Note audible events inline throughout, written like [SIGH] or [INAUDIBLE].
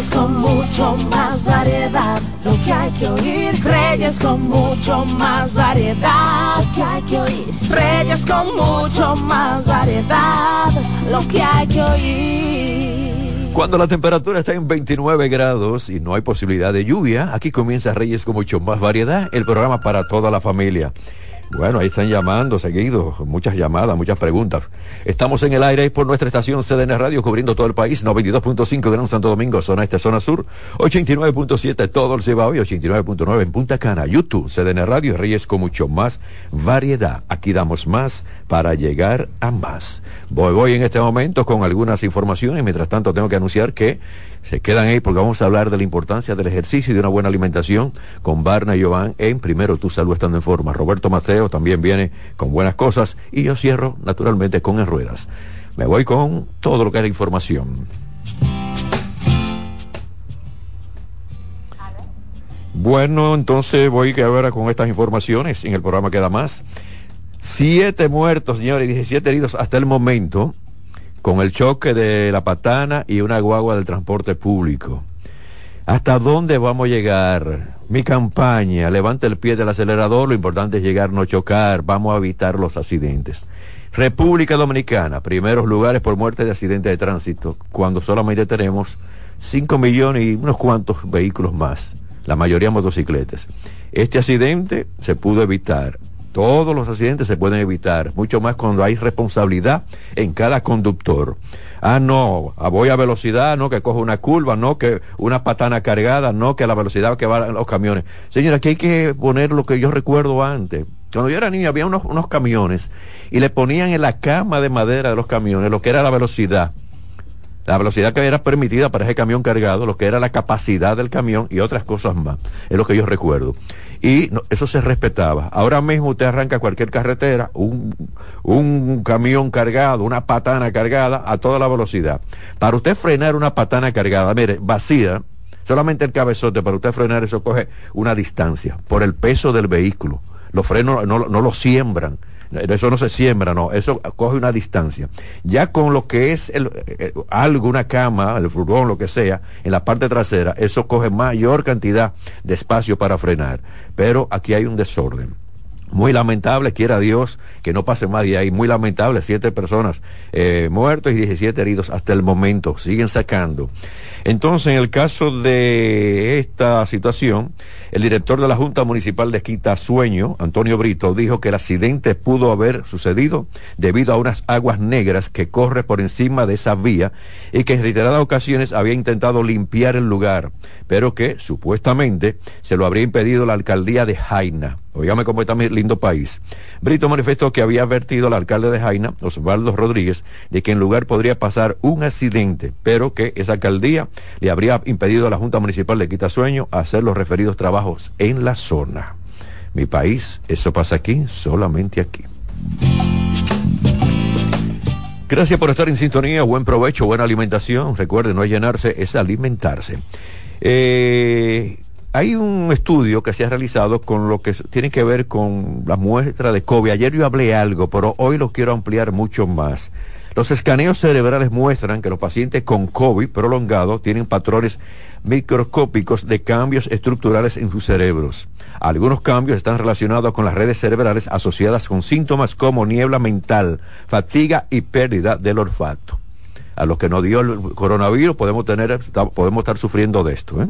Reyes con mucho más variedad. Lo que hay que oír. Reyes con mucho más variedad. Lo que hay que oír. Reyes con mucho más variedad. Lo que hay que oír. Cuando la temperatura está en 29 grados y no hay posibilidad de lluvia, aquí comienza Reyes con mucho más variedad, el programa para toda la familia. Bueno, ahí están llamando seguido, muchas llamadas, muchas preguntas. Estamos en el aire por nuestra estación CDN Radio cubriendo todo el país, 92.5 Gran Santo Domingo, zona este, zona sur, 89.7 todo el Cibao y 89.9 en Punta Cana, YouTube, CDN Radio, Reyes con mucho más variedad. Aquí damos más para llegar a más. Voy, voy en este momento con algunas informaciones, mientras tanto tengo que anunciar que se quedan ahí porque vamos a hablar de la importancia del ejercicio y de una buena alimentación con Barna y Jovan en Primero Tu Salud Estando en Forma. Roberto Mateo también viene con buenas cosas y yo cierro naturalmente con En Ruedas. Me voy con todo lo que es la información. Bueno, entonces voy a ver con estas informaciones. En el programa queda más. Siete muertos, señores, y 17 heridos hasta el momento con el choque de la patana y una guagua del transporte público. ¿Hasta dónde vamos a llegar? Mi campaña, levante el pie del acelerador, lo importante es llegar, no chocar, vamos a evitar los accidentes. República Dominicana, primeros lugares por muerte de accidentes de tránsito, cuando solamente tenemos 5 millones y unos cuantos vehículos más, la mayoría motocicletas. Este accidente se pudo evitar todos los accidentes se pueden evitar, mucho más cuando hay responsabilidad en cada conductor. Ah, no, ah, voy a velocidad, no, que cojo una curva, no, que una patana cargada, no, que la velocidad que van los camiones. Señora, aquí hay que poner lo que yo recuerdo antes. Cuando yo era niño había unos, unos camiones y le ponían en la cama de madera de los camiones lo que era la velocidad la velocidad que era permitida para ese camión cargado, lo que era la capacidad del camión y otras cosas más. Es lo que yo recuerdo. Y eso se respetaba. Ahora mismo usted arranca cualquier carretera, un, un camión cargado, una patana cargada a toda la velocidad. Para usted frenar una patana cargada, mire, vacía, solamente el cabezote, para usted frenar eso coge una distancia por el peso del vehículo. Los frenos no, no lo siembran eso no se siembra, no, eso coge una distancia. Ya con lo que es el, eh, algo, una cama, el furgón, lo que sea, en la parte trasera, eso coge mayor cantidad de espacio para frenar. Pero aquí hay un desorden. Muy lamentable, quiera Dios que no pase más de ahí. Muy lamentable, siete personas eh, muertos y 17 heridos hasta el momento. Siguen sacando. Entonces, en el caso de esta situación, el director de la Junta Municipal de Quita Sueño, Antonio Brito, dijo que el accidente pudo haber sucedido debido a unas aguas negras que corre por encima de esa vía y que en reiteradas ocasiones había intentado limpiar el lugar, pero que supuestamente se lo habría impedido la alcaldía de Jaina. Oígame cómo está mi lindo país. Brito manifestó que había advertido al alcalde de Jaina, Osvaldo Rodríguez, de que en lugar podría pasar un accidente, pero que esa alcaldía le habría impedido a la Junta Municipal de Quitasueño hacer los referidos trabajos en la zona. Mi país, eso pasa aquí, solamente aquí. Gracias por estar en sintonía, buen provecho, buena alimentación. Recuerde, no llenarse, es alimentarse. Eh, hay un estudio que se ha realizado con lo que tiene que ver con la muestra de COVID. Ayer yo hablé algo, pero hoy lo quiero ampliar mucho más. Los escaneos cerebrales muestran que los pacientes con COVID prolongado tienen patrones microscópicos de cambios estructurales en sus cerebros. Algunos cambios están relacionados con las redes cerebrales asociadas con síntomas como niebla mental, fatiga y pérdida del olfato. A los que nos dio el coronavirus podemos, tener, podemos estar sufriendo de esto. ¿eh?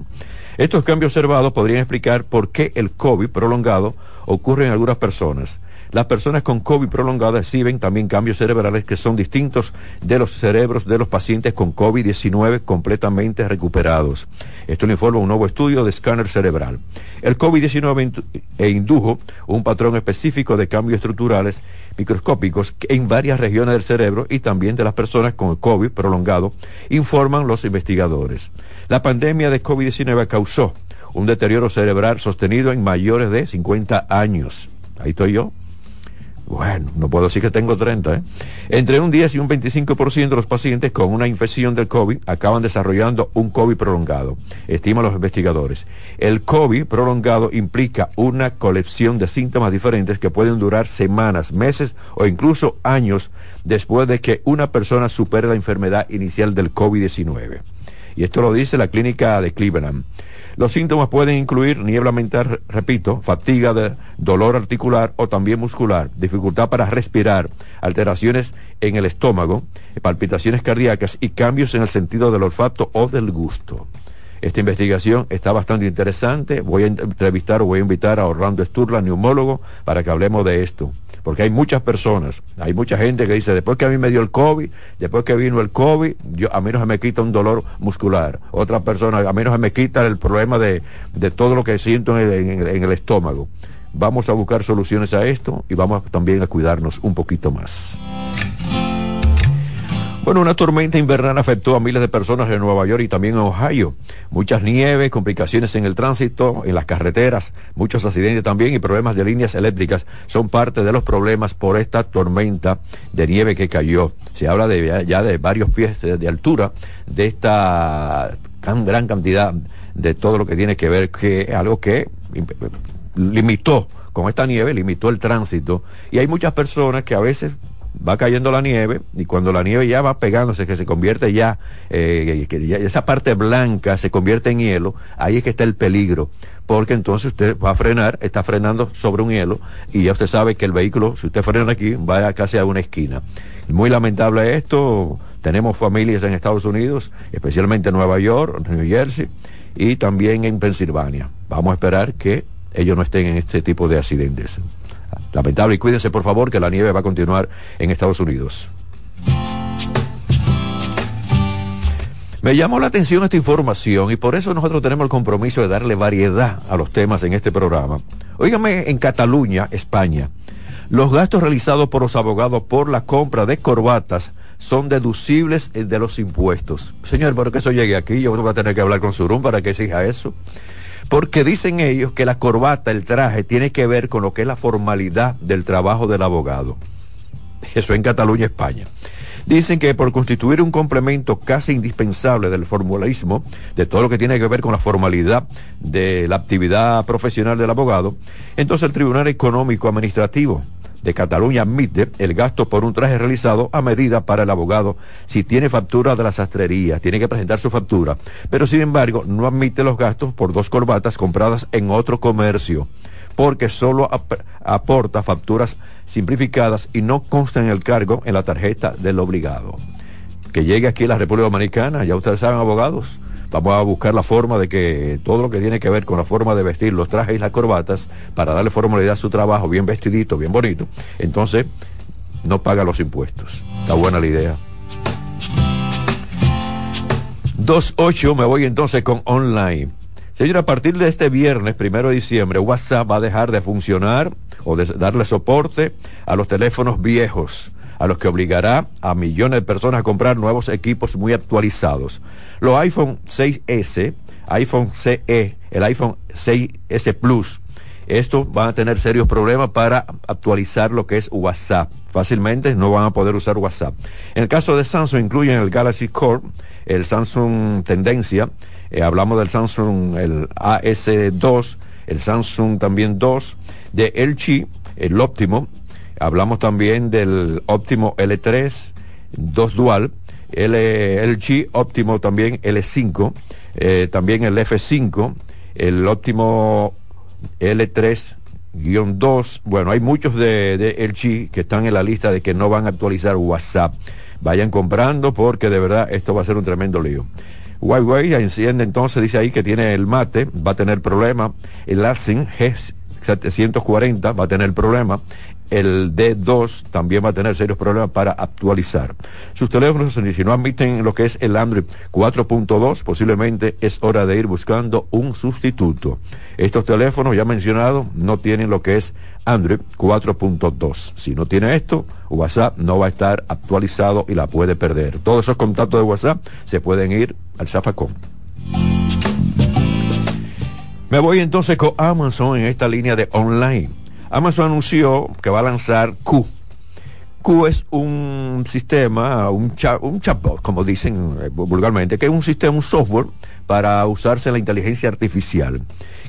Estos cambios observados podrían explicar por qué el COVID prolongado ocurre en algunas personas. Las personas con COVID prolongado exhiben también cambios cerebrales que son distintos de los cerebros de los pacientes con COVID-19 completamente recuperados. Esto lo informa un nuevo estudio de escáner cerebral. El COVID-19 e indujo un patrón específico de cambios estructurales microscópicos en varias regiones del cerebro y también de las personas con COVID prolongado, informan los investigadores. La pandemia de COVID-19 causó un deterioro cerebral sostenido en mayores de 50 años. Ahí estoy yo. Bueno, no puedo decir que tengo 30. ¿eh? Entre un 10 y un 25% de los pacientes con una infección del COVID acaban desarrollando un COVID prolongado, estiman los investigadores. El COVID prolongado implica una colección de síntomas diferentes que pueden durar semanas, meses o incluso años después de que una persona supere la enfermedad inicial del COVID-19. Y esto lo dice la clínica de Cleveland. Los síntomas pueden incluir niebla mental, repito, fatiga, de dolor articular o también muscular, dificultad para respirar, alteraciones en el estómago, palpitaciones cardíacas y cambios en el sentido del olfato o del gusto. Esta investigación está bastante interesante. Voy a entrevistar o voy a invitar a Orlando Sturla, neumólogo, para que hablemos de esto. Porque hay muchas personas, hay mucha gente que dice, después que a mí me dio el COVID, después que vino el COVID, yo, a mí no se me quita un dolor muscular. Otra persona, a mí no se me quita el problema de, todo lo que siento en el estómago. Vamos a buscar soluciones a esto y vamos también a cuidarnos un poquito más. Bueno, una tormenta invernal afectó a miles de personas en Nueva York y también en Ohio. Muchas nieves, complicaciones en el tránsito, en las carreteras, muchos accidentes también y problemas de líneas eléctricas son parte de los problemas por esta tormenta de nieve que cayó. Se habla de, ya de varios pies de, altura de esta gran cantidad de todo lo que tiene que ver que algo que limitó con esta nieve, limitó el tránsito y hay muchas personas que a veces va cayendo la nieve y cuando la nieve ya va pegándose, que se convierte ya, eh, que esa parte blanca se convierte en hielo, ahí es que está el peligro, porque entonces usted va a frenar, está frenando sobre un hielo y ya usted sabe que el vehículo, si usted frena aquí, va casi a una esquina. Muy lamentable esto, tenemos familias en Estados Unidos, especialmente en Nueva York, New Jersey y también en Pensilvania. Vamos a esperar que ellos no estén en este tipo de accidentes lamentable. Y cuídense, por favor, que la nieve va a continuar en Estados Unidos. Me llamó la atención esta información y por eso nosotros tenemos el compromiso de darle variedad a los temas en este programa. Óigame, en Cataluña, España, los gastos realizados por los abogados por la compra de corbatas son deducibles de los impuestos. Señor, ¿por qué eso llegue aquí? Yo voy a tener que hablar con Surum para que exija eso porque dicen ellos que la corbata, el traje, tiene que ver con lo que es la formalidad del trabajo del abogado. Eso en Cataluña, España. Dicen que por constituir un complemento casi indispensable del formalismo, de todo lo que tiene que ver con la formalidad de la actividad profesional del abogado, entonces el Tribunal Económico Administrativo de Cataluña admite el gasto por un traje realizado a medida para el abogado si tiene factura de la sastrería, tiene que presentar su factura, pero sin embargo no admite los gastos por dos corbatas compradas en otro comercio porque solo aporta facturas simplificadas y no consta en el cargo en la tarjeta del obligado. Que llegue aquí a la República Dominicana, ya ustedes saben, abogados, Vamos a buscar la forma de que todo lo que tiene que ver con la forma de vestir los trajes y las corbatas, para darle formalidad a su trabajo, bien vestidito, bien bonito, entonces no paga los impuestos. Está buena la idea. 2.8, me voy entonces con online. Señora, a partir de este viernes, primero de diciembre, WhatsApp va a dejar de funcionar o de darle soporte a los teléfonos viejos a los que obligará a millones de personas a comprar nuevos equipos muy actualizados. Los iPhone 6S, iPhone CE, el iPhone 6S Plus, esto van a tener serios problemas para actualizar lo que es WhatsApp. Fácilmente no van a poder usar WhatsApp. En el caso de Samsung incluyen el Galaxy Core, el Samsung Tendencia, eh, hablamos del Samsung el AS2, el Samsung también 2, de LG, el óptimo, hablamos también del óptimo L3, 2 dual, el LG óptimo también L5, eh, también el F5, el óptimo L3-2. Bueno, hay muchos de, de LG que están en la lista de que no van a actualizar WhatsApp. Vayan comprando porque de verdad esto va a ser un tremendo lío. Huawei enciende entonces, dice ahí que tiene el mate, va a tener problema. El Asin G740 va a tener problema el D2 también va a tener serios problemas para actualizar. Sus teléfonos, si no admiten lo que es el Android 4.2, posiblemente es hora de ir buscando un sustituto. Estos teléfonos, ya mencionado, no tienen lo que es Android 4.2. Si no tiene esto, WhatsApp no va a estar actualizado y la puede perder. Todos esos contactos de WhatsApp se pueden ir al Zafacón. Me voy entonces con Amazon en esta línea de online. Amazon anunció que va a lanzar Q. Q es un sistema, un, un chatbot, como dicen eh, vulgarmente, que es un sistema, un software para usarse la inteligencia artificial.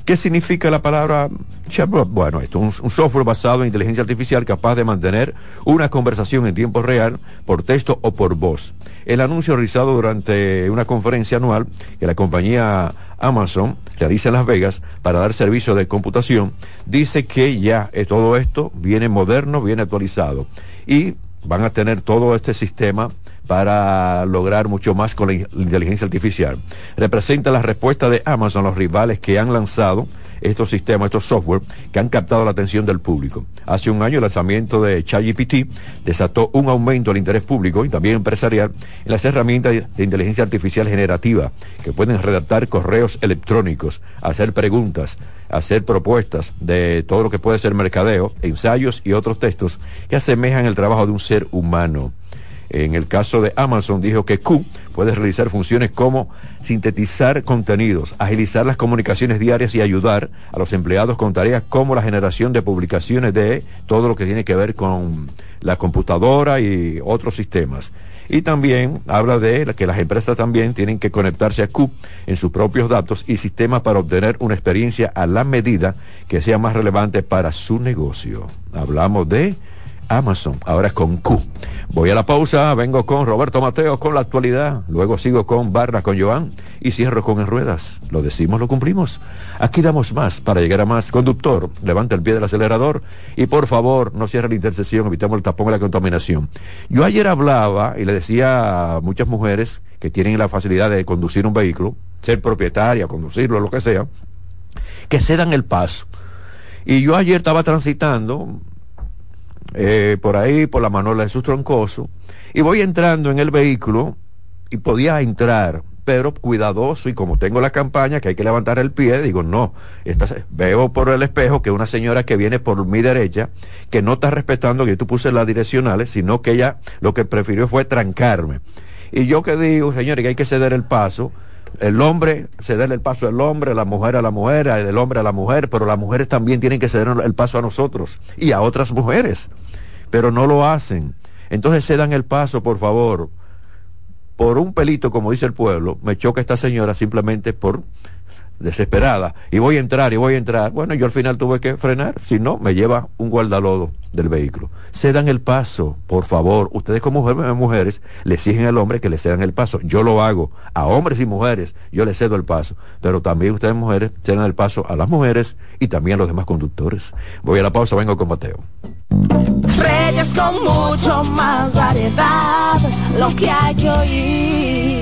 ¿Qué significa la palabra chatbot? Bueno, esto es un, software basado en inteligencia artificial capaz de mantener una conversación en tiempo real por texto o por voz. El anuncio realizado durante una conferencia anual que la compañía Amazon realiza Las Vegas para dar servicio de computación, dice que ya eh, todo esto viene moderno, viene actualizado y van a tener todo este sistema para lograr mucho más con la inteligencia artificial. Representa la respuesta de Amazon a los rivales que han lanzado estos sistemas, estos software que han captado la atención del público. Hace un año el lanzamiento de ChatGPT desató un aumento del interés público y también empresarial en las herramientas de inteligencia artificial generativa que pueden redactar correos electrónicos, hacer preguntas, hacer propuestas de todo lo que puede ser mercadeo, ensayos y otros textos que asemejan el trabajo de un ser humano. En el caso de Amazon dijo que Q puede realizar funciones como sintetizar contenidos, agilizar las comunicaciones diarias y ayudar a los empleados con tareas como la generación de publicaciones de todo lo que tiene que ver con la computadora y otros sistemas. Y también habla de que las empresas también tienen que conectarse a Q en sus propios datos y sistemas para obtener una experiencia a la medida que sea más relevante para su negocio. Hablamos de Amazon, ahora es con Q. Voy a la pausa, vengo con Roberto Mateo con la actualidad, luego sigo con Barra con Joan y cierro con En Ruedas. Lo decimos, lo cumplimos. Aquí damos más para llegar a más. Conductor, levanta el pie del acelerador y por favor no cierre la intersección, evitemos el tapón y la contaminación. Yo ayer hablaba y le decía a muchas mujeres que tienen la facilidad de conducir un vehículo, ser propietaria, conducirlo, lo que sea, que se dan el paso. Y yo ayer estaba transitando eh, por ahí, por la Manola de sus Troncoso, y voy entrando en el vehículo y podía entrar, pero cuidadoso y como tengo la campaña que hay que levantar el pie, digo, no, veo por el espejo que una señora que viene por mi derecha, que no está respetando que tú puse las direccionales, sino que ella lo que prefirió fue trancarme. Y yo que digo, señores, que hay que ceder el paso, el hombre cederle el paso al hombre, la mujer a la mujer, el hombre a la mujer, pero las mujeres también tienen que ceder el paso a nosotros y a otras mujeres, pero no lo hacen. Entonces se dan el paso, por favor. Por un pelito, como dice el pueblo, me choca esta señora simplemente por desesperada, y voy a entrar, y voy a entrar. Bueno, yo al final tuve que frenar, si no, me lleva un guardalodo del vehículo. Cedan el paso, por favor. Ustedes como mujeres, le exigen al hombre que le cedan el paso. Yo lo hago. A hombres y mujeres, yo les cedo el paso. Pero también ustedes mujeres cedan el paso a las mujeres y también a los demás conductores. Voy a la pausa, vengo con Mateo. Reyes con mucho más variedad, lo que hay que oír.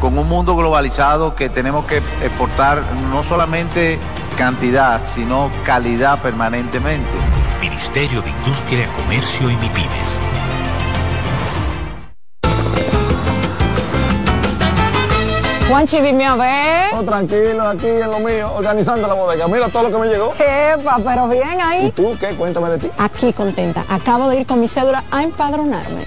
con un mundo globalizado que tenemos que exportar no solamente cantidad, sino calidad permanentemente. Ministerio de Industria, Comercio y MIPIMES. Juanchi, dime a ver. Oh, tranquilo, aquí en lo mío, organizando la bodega. Mira todo lo que me llegó. Epa, pero bien ahí. ¿Y tú qué? Cuéntame de ti. Aquí contenta. Acabo de ir con mi cédula a empadronarme.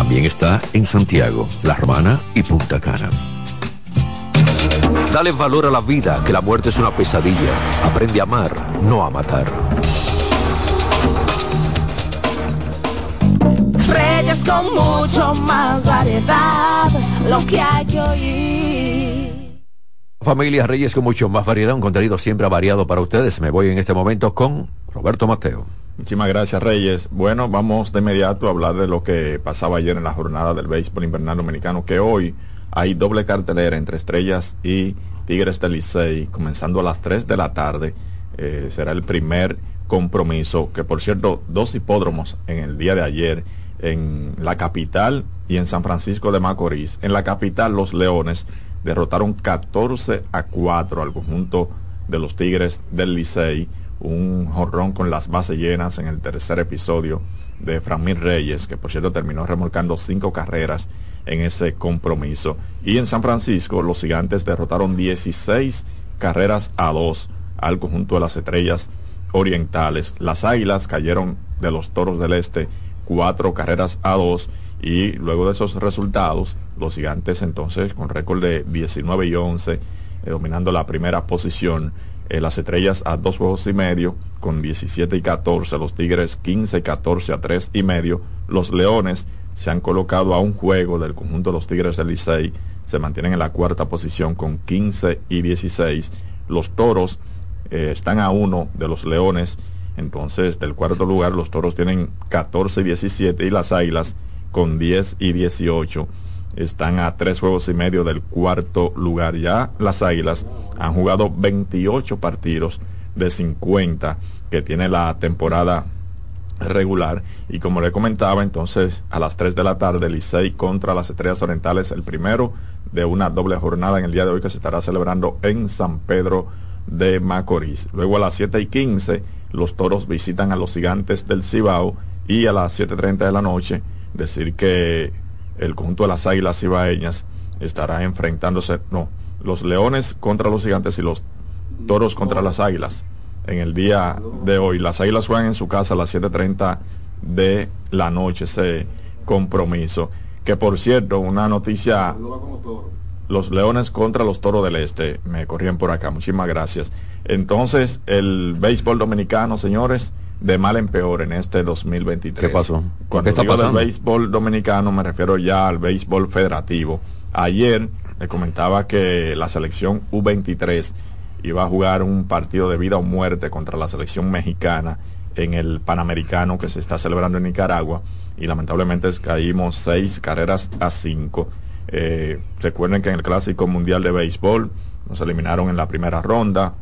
También está en Santiago, La Romana y Punta Cana. Dale valor a la vida, que la muerte es una pesadilla. Aprende a amar, no a matar. Reyes con mucho más variedad, lo que hay que oír. Familia Reyes con mucho más variedad, un contenido siempre variado para ustedes. Me voy en este momento con Roberto Mateo. Muchísimas gracias, Reyes. Bueno, vamos de inmediato a hablar de lo que pasaba ayer en la jornada del béisbol invernal dominicano, que hoy hay doble cartelera entre Estrellas y Tigres del Licey, comenzando a las 3 de la tarde. Eh, será el primer compromiso, que por cierto, dos hipódromos en el día de ayer en la capital y en San Francisco de Macorís. En la capital, los Leones derrotaron 14 a 4 al conjunto de los Tigres del Licey. Un jorrón con las bases llenas en el tercer episodio de Framil Reyes, que por cierto terminó remolcando cinco carreras en ese compromiso. Y en San Francisco, los gigantes derrotaron 16 carreras a 2 al conjunto de las estrellas orientales. Las águilas cayeron de los toros del este cuatro carreras a dos y luego de esos resultados los gigantes entonces con récord de 19 y 11 eh, dominando la primera posición las estrellas a dos juegos y medio con 17 y 14 los tigres 15 y 14 a tres y medio los leones se han colocado a un juego del conjunto de los tigres del Licey se mantienen en la cuarta posición con 15 y 16 los toros eh, están a uno de los leones entonces, del cuarto lugar, los toros tienen 14 y 17 y las águilas con 10 y 18 están a tres juegos y medio del cuarto lugar. Ya las águilas han jugado 28 partidos de 50 que tiene la temporada regular. Y como le comentaba, entonces a las 3 de la tarde, Licey contra las Estrellas Orientales, el primero de una doble jornada en el día de hoy que se estará celebrando en San Pedro de Macorís. Luego a las 7 y 15 los toros visitan a los gigantes del Cibao y a las 7.30 de la noche decir que el conjunto de las águilas cibaeñas estará enfrentándose, no, los leones contra los gigantes y los toros contra las águilas en el día de hoy. Las águilas juegan en su casa a las 7.30 de la noche ese compromiso. Que por cierto, una noticia los Leones contra los Toros del Este. Me corrían por acá, muchísimas gracias. Entonces, el béisbol dominicano, señores, de mal en peor en este 2023. ¿Qué pasó? Cuando ¿Qué está digo el béisbol dominicano me refiero ya al béisbol federativo. Ayer le comentaba que la selección U23 iba a jugar un partido de vida o muerte contra la selección mexicana en el Panamericano que se está celebrando en Nicaragua y lamentablemente caímos seis carreras a cinco eh, recuerden que en el Clásico Mundial de Béisbol nos eliminaron en la primera ronda.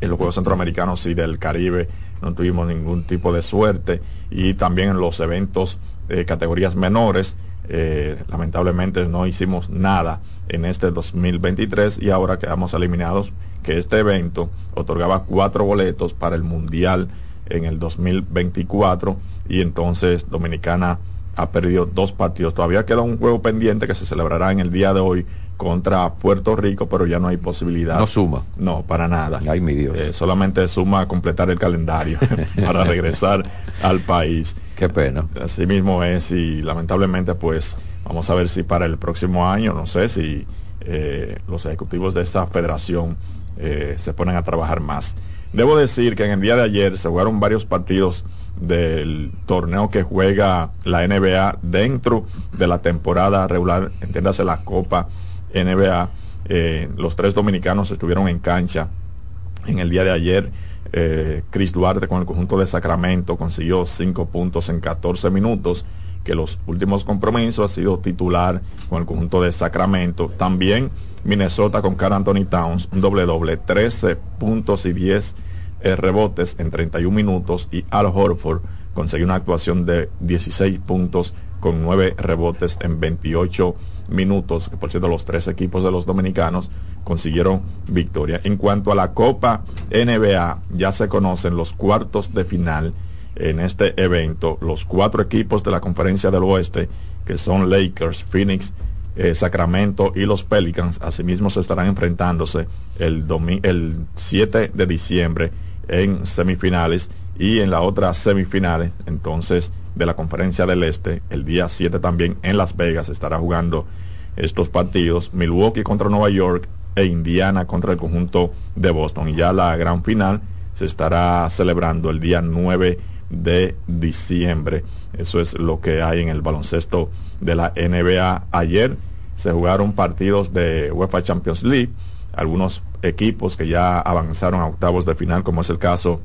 En los Juegos Centroamericanos y del Caribe no tuvimos ningún tipo de suerte y también en los eventos de categorías menores, eh, lamentablemente no hicimos nada en este 2023 y ahora quedamos eliminados que este evento otorgaba cuatro boletos para el Mundial en el 2024 y entonces Dominicana ha perdido dos partidos. Todavía queda un juego pendiente que se celebrará en el día de hoy contra Puerto Rico, pero ya no hay posibilidad. No suma. No, para nada. Ay, mi Dios. Eh, solamente suma a completar el calendario [LAUGHS] [LAUGHS] para regresar al país. Qué pena. Así mismo es y lamentablemente pues vamos a ver si para el próximo año, no sé si eh, los ejecutivos de esta federación eh, se ponen a trabajar más. Debo decir que en el día de ayer se jugaron varios partidos del torneo que juega la NBA dentro de la temporada regular, entiéndase la Copa NBA. Eh, los tres dominicanos estuvieron en cancha en el día de ayer. Eh, Chris Duarte con el conjunto de Sacramento consiguió cinco puntos en 14 minutos, que los últimos compromisos ha sido titular con el conjunto de Sacramento. También Minnesota con Carl Anthony Towns, un doble doble, 13 puntos y 10 eh, rebotes en 31 minutos y Al Horford consiguió una actuación de 16 puntos con 9 rebotes en 28 minutos, por cierto los tres equipos de los dominicanos consiguieron victoria. En cuanto a la Copa NBA, ya se conocen los cuartos de final en este evento, los cuatro equipos de la conferencia del oeste, que son Lakers, Phoenix, eh, Sacramento y los Pelicans, asimismo se estarán enfrentándose el, el 7 de diciembre en semifinales y en la otra semifinales, entonces, de la conferencia del Este, el día 7 también en Las Vegas estará jugando estos partidos, Milwaukee contra Nueva York e Indiana contra el conjunto de Boston. Y ya la gran final se estará celebrando el día 9 de diciembre. Eso es lo que hay en el baloncesto de la NBA. Ayer se jugaron partidos de UEFA Champions League, algunos equipos que ya avanzaron a octavos de final, como es el caso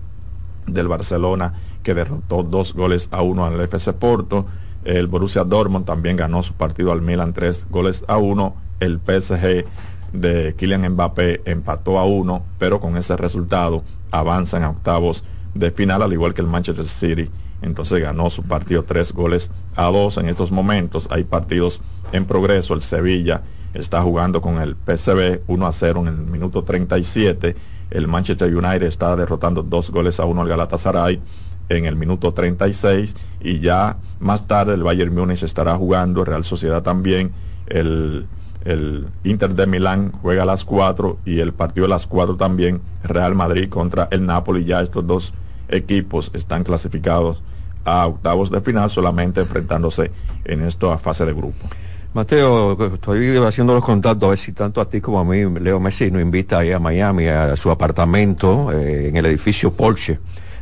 del Barcelona, que derrotó dos goles a uno al FC Porto. El Borussia Dortmund también ganó su partido al Milan tres goles a uno. El PSG de Kylian Mbappé empató a uno, pero con ese resultado avanzan a octavos de final, al igual que el Manchester City. Entonces ganó su partido tres goles a dos. En estos momentos hay partidos en progreso. El Sevilla está jugando con el PSV 1 a 0 en el minuto 37. El Manchester United está derrotando dos goles a uno al Galatasaray en el minuto 36 y ya más tarde el Bayern Múnich estará jugando, Real Sociedad también, el, el Inter de Milán juega a las 4 y el partido a las 4 también, Real Madrid contra el Napoli, ya estos dos equipos están clasificados a octavos de final solamente enfrentándose en esta fase de grupo. Mateo, estoy haciendo los contactos a ver si tanto a ti como a mí, Leo Messi nos invita ahí a Miami, a su apartamento eh, en el edificio Porsche,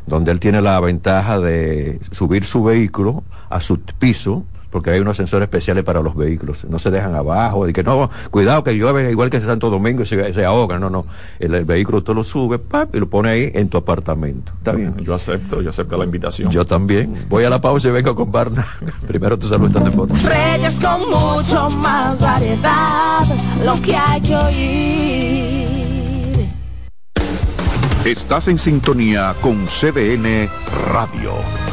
donde él tiene la ventaja de subir su vehículo a su piso porque hay unos sensores especiales para los vehículos, no se dejan abajo, de que no, cuidado que llueve igual que en Santo Domingo y se, se ahoga, no, no, el, vehículo tú lo sube y lo pone ahí en tu apartamento, está bien. Yo acepto, yo acepto la invitación. Yo también, voy a la pausa y vengo con Barna, [LAUGHS] primero tu salud de foto. Reyes con mucho más variedad, lo que hay que oír. Estás en sintonía con CDN Radio.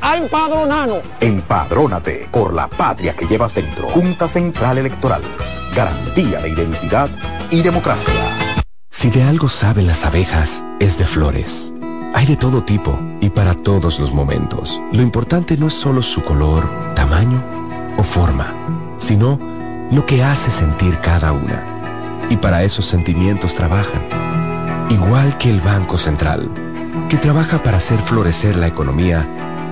a empadronarnos. Empadrónate por la patria que llevas dentro. Junta Central Electoral. Garantía de identidad y democracia. Si de algo saben las abejas, es de flores. Hay de todo tipo y para todos los momentos. Lo importante no es solo su color, tamaño o forma, sino lo que hace sentir cada una. Y para esos sentimientos trabajan. Igual que el Banco Central, que trabaja para hacer florecer la economía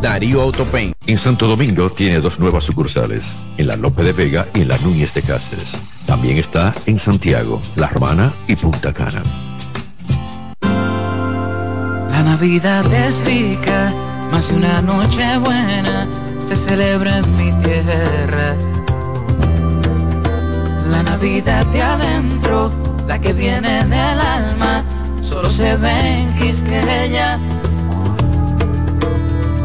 Darío Autopain. En Santo Domingo tiene dos nuevas sucursales, en la Lope de Vega y en la Núñez de Cáceres. También está en Santiago, La Romana y Punta Cana. La Navidad es rica, más de una noche buena se celebra en mi tierra. La Navidad de adentro, la que viene del alma, solo se ve en Quisqueya.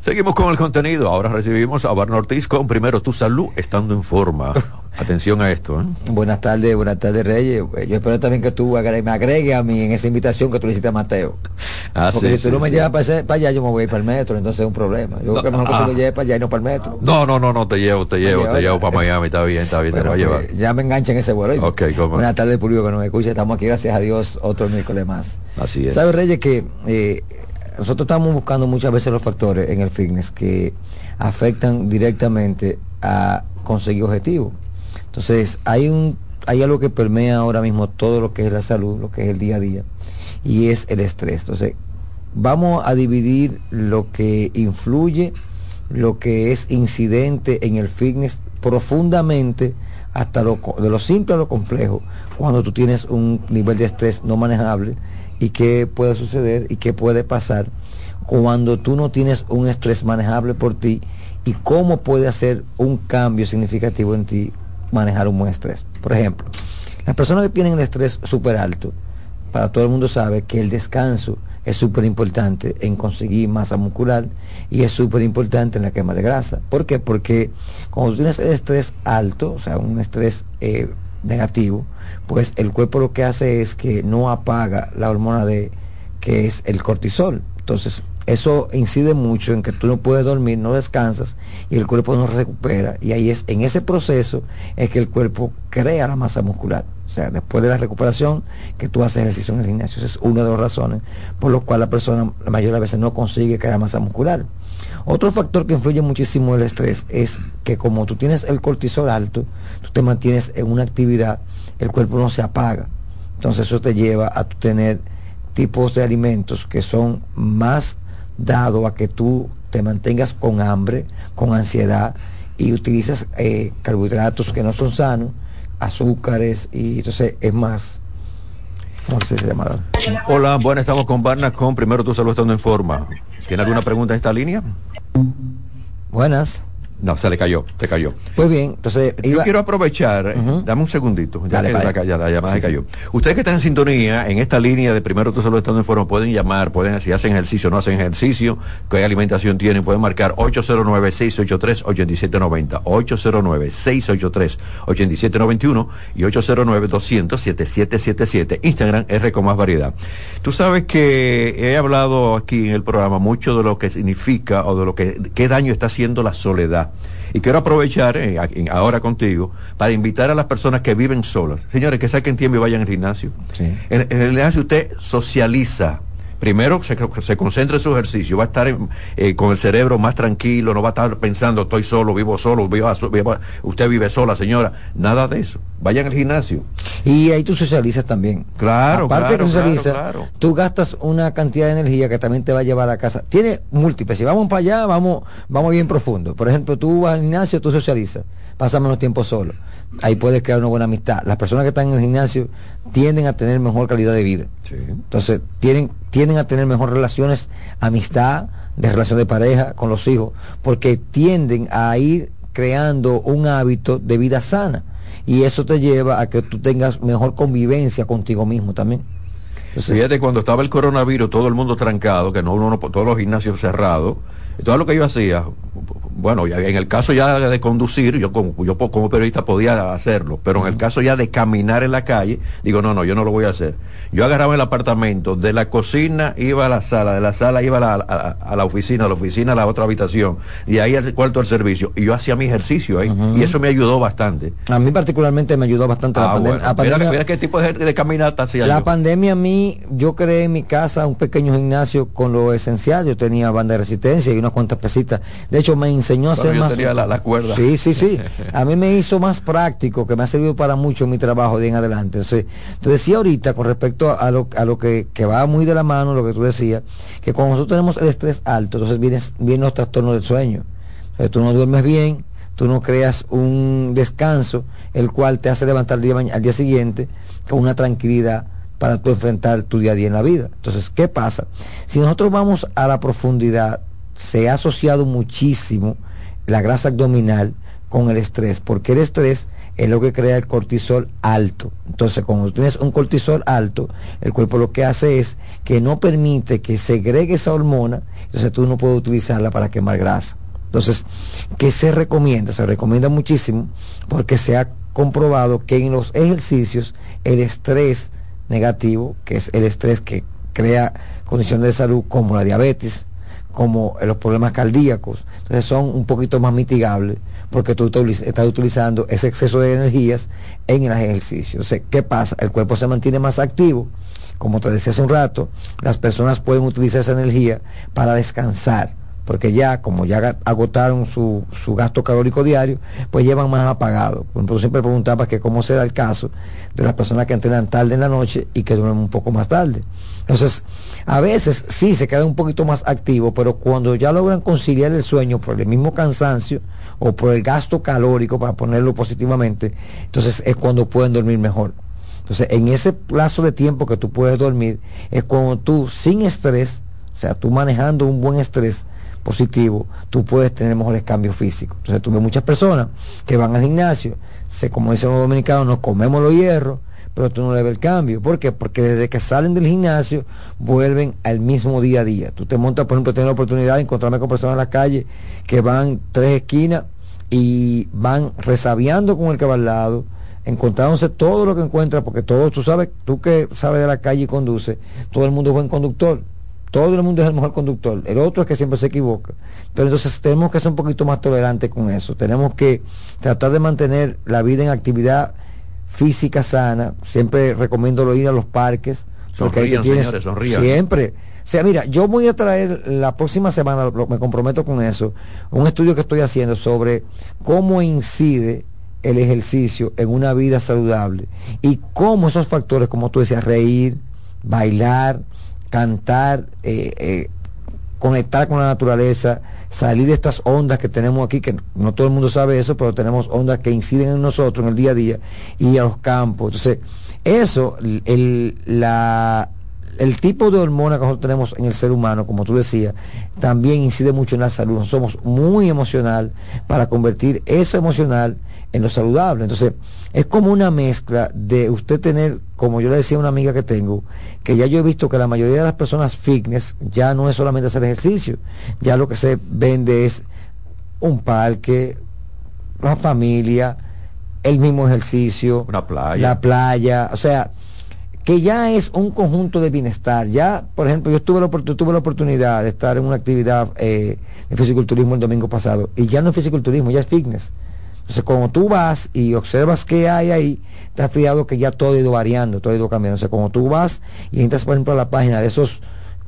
Seguimos con el contenido. Ahora recibimos a Barno Ortiz con primero tu salud estando en forma. Atención a esto. ¿eh? Buenas tardes, buenas tardes Reyes. Yo espero también que tú me agregues a mí en esa invitación que tú le hiciste a Mateo. Ah, Porque sí, si tú sí, no me sí. llevas para, ese- para allá, yo me voy a ir para el metro, entonces es un problema. Yo creo que mejor que ah. tú lo lleves para allá y no para el metro. No, no, no, no, te llevo, te llevo, te llevo para Miami, está bien, está bien, te Bueno, voy a llevar. pues, ya me enganchan ese vuelo. Ok, cómo no. Buenas tardes, público que nos escucha. Estamos aquí, gracias a Dios, otro miércoles más. Así es. ¿Sabes, Reyes, que eh, nosotros estamos buscando muchas veces los factores en el fitness que afectan directamente a conseguir objetivos? Entonces, hay un hay algo que permea ahora mismo todo lo que es la salud, lo que es el día a día, y es el estrés. Entonces, vamos a dividir lo que influye, lo que es incidente en el fitness profundamente hasta lo, de lo simple a lo complejo, cuando tú tienes un nivel de estrés no manejable y qué puede suceder y qué puede pasar cuando tú no tienes un estrés manejable por ti y cómo puede hacer un cambio significativo en ti manejar un buen estrés. Por ejemplo, las personas que tienen el estrés súper alto, para todo el mundo sabe que el descanso es súper importante en conseguir masa muscular y es súper importante en la quema de grasa. ¿Por qué? Porque cuando tienes el estrés alto, o sea, un estrés eh, negativo, pues el cuerpo lo que hace es que no apaga la hormona de que es el cortisol. Entonces, eso incide mucho en que tú no puedes dormir, no descansas y el cuerpo no recupera. Y ahí es, en ese proceso es que el cuerpo crea la masa muscular. O sea, después de la recuperación, que tú haces ejercicio en el gimnasio. Esa es una de las razones por las cuales la persona la mayoría de las veces no consigue crear masa muscular. Otro factor que influye muchísimo el estrés es que como tú tienes el cortisol alto, tú te mantienes en una actividad, el cuerpo no se apaga. Entonces eso te lleva a tener tipos de alimentos que son más dados a que tú te mantengas con hambre, con ansiedad y utilizas eh, carbohidratos que no son sanos, azúcares y entonces es más ¿cómo se llama? Hola, bueno, estamos con Barnacom. Primero tu salud estando en forma. ¿Tiene alguna pregunta en esta línea? Buenas. No, se le cayó, te cayó. Pues bien, entonces Yo quiero aprovechar, eh, dame un segundito, ya Dale, que la, la llamada Sí, se cayó. Ustedes que están en sintonía, en esta línea de primero tu salud estando en forma, pueden llamar, pueden, si hacen ejercicio no hacen ejercicio, qué alimentación tienen, pueden marcar 809-683-8790, 809-683-8791 y 809-200-7777. Instagram R con más variedad. Tú sabes que he hablado aquí en el programa mucho de lo que significa o de lo que, qué daño está haciendo la soledad. Y quiero aprovechar eh, ahora contigo para invitar a las personas que viven solas. Señores, que saquen tiempo y vayan al gimnasio. En, en el gimnasio usted socializa. Primero se, se concentra en su ejercicio, va a estar en- eh, con el cerebro más tranquilo, no va a estar pensando estoy solo, vivo solo, vivo, vivo- usted vive sola, señora. Nada de eso. Vayan al gimnasio. Y ahí tú socializas también. Claro, Aparte de claro, que socializas, claro, claro. tú gastas una cantidad de energía que también te va a llevar a casa. Tiene múltiples. Si vamos para allá, vamos, vamos bien profundo. Por ejemplo, tú vas al gimnasio, tú socializas, pasas menos tiempo solo. Ahí puedes crear una buena amistad. Las personas que están en el gimnasio tienden a tener mejor calidad de vida. Entonces, tienen, tienden a tener mejor relaciones, amistad, de relación de pareja con los hijos, porque tienden a ir creando un hábito de vida sana. Y eso te lleva a que tú tengas mejor convivencia contigo mismo también. Fíjate, cuando estaba el coronavirus, todo el mundo trancado, que no uno, no- todos los gimnasios cerrados, todo lo que yo hacía, bueno, ya en el caso ya de conducir, yo como, yo como periodista podía hacerlo, pero en el caso ya de caminar en la calle, digo, no, no, yo no lo voy a hacer. Yo agarraba el apartamento, de la cocina iba a la sala, de la sala iba a la, a- a la oficina, de la oficina a la otra habitación, y ahí al cuarto del servicio, y yo hacía mi ejercicio ahí, y eso me ayudó bastante. A mí particularmente me ayudó bastante la Ah, pandemia. bueno. la Mira, pandemia- mira qué tipo de, de caminata hacía La yo. pandemia a mí, yo creé en mi casa un pequeño gimnasio con lo esencial. Yo tenía banda de resistencia y unas cuantas pesitas. De hecho, me enseñó a yo más. la- la cuerda. Sí, sí, sí. [LAUGHS] A mí me hizo más práctico, que me ha servido para mucho en mi trabajo de en adelante. Entonces, te decía ahorita con respecto a, lo, a lo que, que va muy de la mano, lo que tú decías, que cuando nosotros tenemos el estrés alto, entonces vienen, vienen los trastornos del sueño. Entonces, tú no duermes bien, tú no creas un descanso, el cual te hace levantar al día, al día siguiente con una tranquilidad para tú enfrentar tu día a día en la vida. Entonces, ¿qué pasa? Si nosotros vamos a la profundidad, se ha asociado muchísimo la grasa abdominal con el estrés, porque el estrés es lo que crea el cortisol alto. Entonces, cuando tienes un cortisol alto, el cuerpo lo que hace es que no permite que segregue esa hormona, entonces tú no puedes utilizarla para quemar grasa. Entonces, ¿qué se recomienda? Se recomienda muchísimo porque se ha comprobado que en los ejercicios el estrés negativo, que es el estrés que crea condiciones de salud como la diabetes, como los problemas cardíacos, entonces son un poquito más mitigables porque tú estás utilizando ese exceso de energías en el ejercicio. O sea, ¿qué pasa? El cuerpo se mantiene más activo, como te decía hace un rato, las personas pueden utilizar esa energía para descansar, porque ya, como ya agotaron su, su gasto calórico diario, pues llevan más apagado. Por ejemplo, siempre preguntaba que cómo se da el caso de las personas que entrenan tarde en la noche y que duermen un poco más tarde. Entonces, a veces sí se queda un poquito más activo, pero cuando ya logran conciliar el sueño por el mismo cansancio o por el gasto calórico, para ponerlo positivamente, entonces es cuando pueden dormir mejor. Entonces, en ese plazo de tiempo que tú puedes dormir, es cuando tú, sin estrés, o sea, tú manejando un buen estrés positivo, tú puedes tener mejores cambios físicos. Entonces, tú ves muchas personas que van al gimnasio, se, como dicen los dominicanos, nos comemos los hierros, pero tú no le ves el cambio. ¿Por qué? Porque desde que salen del gimnasio vuelven al mismo día a día. Tú te montas, por ejemplo, tengo la oportunidad de encontrarme con personas en la calle que van tres esquinas y van resabiando con el que va al lado, encontrándose todo lo que encuentra, porque todo, tú sabes, tú que sabes de la calle y conduce, todo el mundo es buen conductor. Todo el mundo es el mejor conductor. El otro es que siempre se equivoca. Pero entonces tenemos que ser un poquito más tolerantes con eso. Tenemos que tratar de mantener la vida en actividad física sana. Siempre recomiendo ir a los parques. Sonrían, señores, sonrían. Siempre. O sea, mira, yo voy a traer la próxima semana, me comprometo con eso, un estudio que estoy haciendo sobre cómo incide el ejercicio en una vida saludable y cómo esos factores, como tú decías, reír, bailar, cantar, eh, eh, conectar con la naturaleza, salir de estas ondas que tenemos aquí, que no todo el mundo sabe eso, pero tenemos ondas que inciden en nosotros en el día a día, y a los campos. Entonces, eso, el, la, el tipo de hormona que nosotros tenemos en el ser humano, como tú decías, también incide mucho en la salud. Somos muy emocional para convertir eso emocional en lo saludable. Entonces, es como una mezcla de usted tener, como yo le decía a una amiga que tengo, que ya yo he visto que la mayoría de las personas fitness ya no es solamente hacer ejercicio, ya lo que se vende es un parque, la familia, el mismo ejercicio, Una playa. la playa, o sea, que ya es un conjunto de bienestar. Ya, por ejemplo, yo tuve la, tuve la oportunidad de estar en una actividad eh, de fisiculturismo el domingo pasado, y ya no es fisiculturismo, ya es fitness. Entonces, cuando tú vas y observas qué hay ahí, te has fijado que ya todo ha ido variando, todo ha ido cambiando. O sea, cuando tú vas y entras, por ejemplo, a la página de esos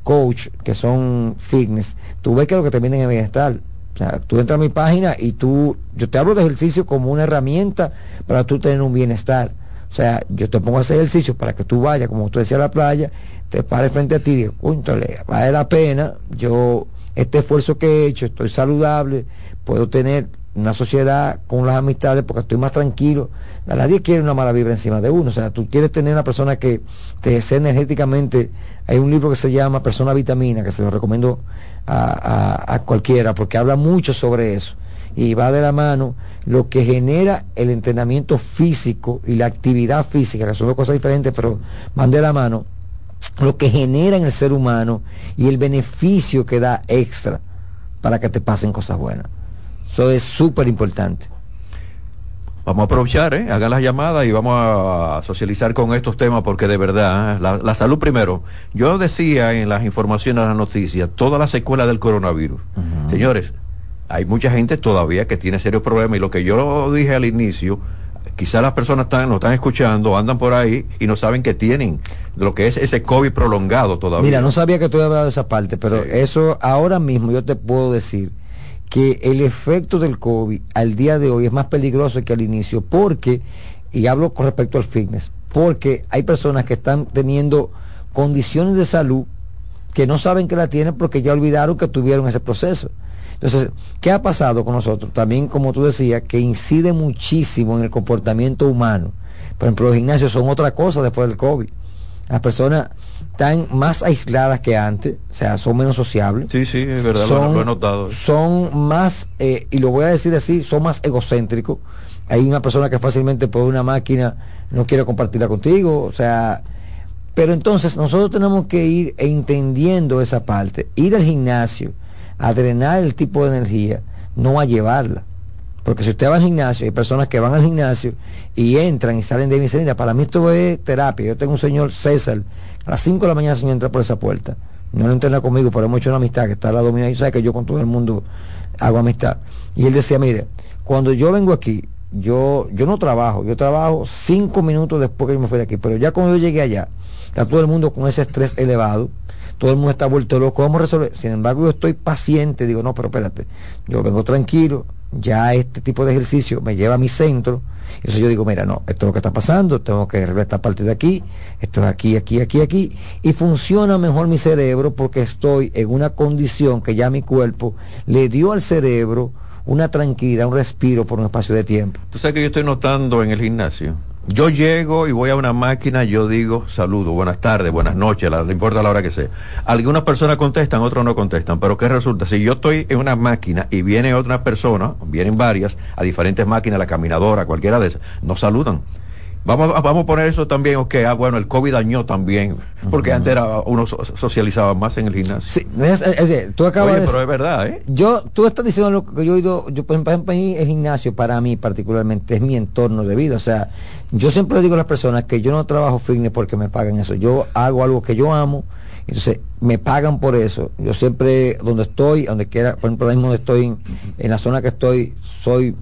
coach que son fitness, tú ves que lo que te venden es bienestar. O sea, tú entras a mi página y tú, yo te hablo de ejercicio como una herramienta para tú tener un bienestar. O sea, yo te pongo a hacer ejercicio para que tú vayas, como tú decías, a la playa, te pares frente a ti y digas, "Cónchale, vale la pena, yo, este esfuerzo que he hecho, estoy saludable, puedo tener una sociedad con las amistades porque estoy más tranquilo. Nadie quiere una mala vibra encima de uno. O sea, tú quieres tener una persona que te desee energéticamente. Hay un libro que se llama Persona Vitamina, que se lo recomiendo a- a cualquiera porque habla mucho sobre eso. Y va de la mano lo que genera el entrenamiento físico y la actividad física, que son dos cosas diferentes, pero van de la mano, lo que genera en el ser humano y el beneficio que da extra para que te pasen cosas buenas. Eso es súper importante. Vamos a aprovechar, ¿eh? hagan las llamadas y vamos a socializar con estos temas porque de verdad, ¿eh? la, la salud primero. Yo decía en las informaciones de las noticias, toda la secuela del coronavirus. Señores, hay mucha gente todavía que tiene serios problemas y lo que yo dije al inicio, quizás las personas están, lo están escuchando, andan por ahí y no saben que tienen lo que es ese COVID prolongado todavía. Mira, no sabía que tú habías hablado de esa parte, pero eso ahora mismo yo te puedo decir que el efecto del COVID al día de hoy es más peligroso que al inicio, porque, y hablo con respecto al fitness, porque hay personas que están teniendo condiciones de salud que no saben que la tienen porque ya olvidaron que tuvieron ese proceso. Entonces, ¿qué ha pasado con nosotros? También, como tú decías, que incide muchísimo en el comportamiento humano. Por ejemplo, los gimnasios son otra cosa después del COVID. Las personas están más aisladas que antes, o sea, son menos sociables. Sí, sí, es verdad, lo- Son- lo, he notado. Son más, eh, y lo voy a decir así, son más egocéntricos. Hay una persona que fácilmente por una máquina no quiere compartirla contigo, o sea, pero entonces nosotros tenemos que ir entendiendo esa parte, ir al gimnasio, a drenar el tipo de energía, no a llevarla. Porque si usted va al gimnasio, hay personas que van al gimnasio y entran y salen de mi mira, para mí esto es terapia. Yo tengo un señor César, a las 5 de la mañana el señor entra por esa puerta. No lo entrena conmigo, pero hemos hecho una amistad que está al lado mío y sabe que yo con todo el mundo hago amistad. Y él decía, mire, cuando yo vengo aquí, yo, yo no trabajo, yo trabajo cinco minutos después que yo me fui de aquí, pero ya cuando yo llegué allá, está todo el mundo con ese estrés elevado, todo el mundo está vuelto loco, vamos a resolver. Sin embargo, yo estoy paciente, digo, no, pero espérate, yo vengo tranquilo, ya este tipo de ejercicio me lleva a mi centro, entonces yo digo, mira, no, esto es lo que está pasando, tengo que arreglar esta parte de aquí, esto es aquí, aquí, aquí, aquí, y funciona mejor mi cerebro porque estoy en una condición que ya mi cuerpo le dio al cerebro una tranquilidad, un respiro por un espacio de tiempo. Tú sabes que yo estoy notando en el gimnasio. Yo llego y voy a una máquina, yo digo saludo, buenas tardes, buenas noches, no importa la hora que sea. Algunas personas contestan, otras no contestan, pero ¿qué resulta? Si yo estoy en una máquina y viene otra persona, vienen varias, a diferentes máquinas, la caminadora, cualquiera de esas, no saludan. Vamos, a- vamos a poner eso también, ok, ah, bueno, el COVID dañó también, porque antes era, uno so- socializaba más en el gimnasio. Sí, es- es- es- tú acabas Oye, de pero es verdad, ¿eh? Yo, tú estás diciendo lo que yo he ido, yo por ejemplo, el gimnasio para mí particularmente es mi entorno de vida, o sea, yo siempre digo a las personas que yo no trabajo fitness porque me pagan eso, yo hago algo que yo amo, entonces me pagan por eso, yo siempre donde estoy, donde quiera, por ejemplo, ahora mismo donde estoy en, en la zona que estoy, soy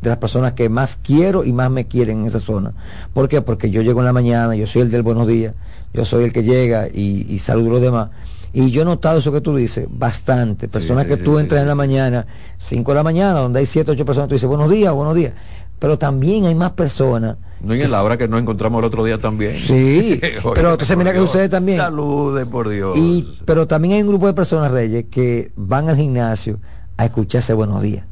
de las personas que más quiero y más me quieren en esa zona. ¿Por qué? Porque yo llego en la mañana, yo soy el del buenos días, yo soy el que llega y, y saludo a los demás. Y yo he notado eso que tú dices, bastante. Personas sí, que sí, tú sí, entras en la mañana, 5 de la mañana, donde hay 7, 8 personas, tú dices buenos días, buenos días. Pero también hay más personas No, en la hora que nos encontramos el otro día también. Sí, [LAUGHS] Oye, pero entonces mira que ustedes también. Saluden, por Dios. Y, pero también hay un grupo de personas, Reyes, que van al gimnasio a escucharse buenos días.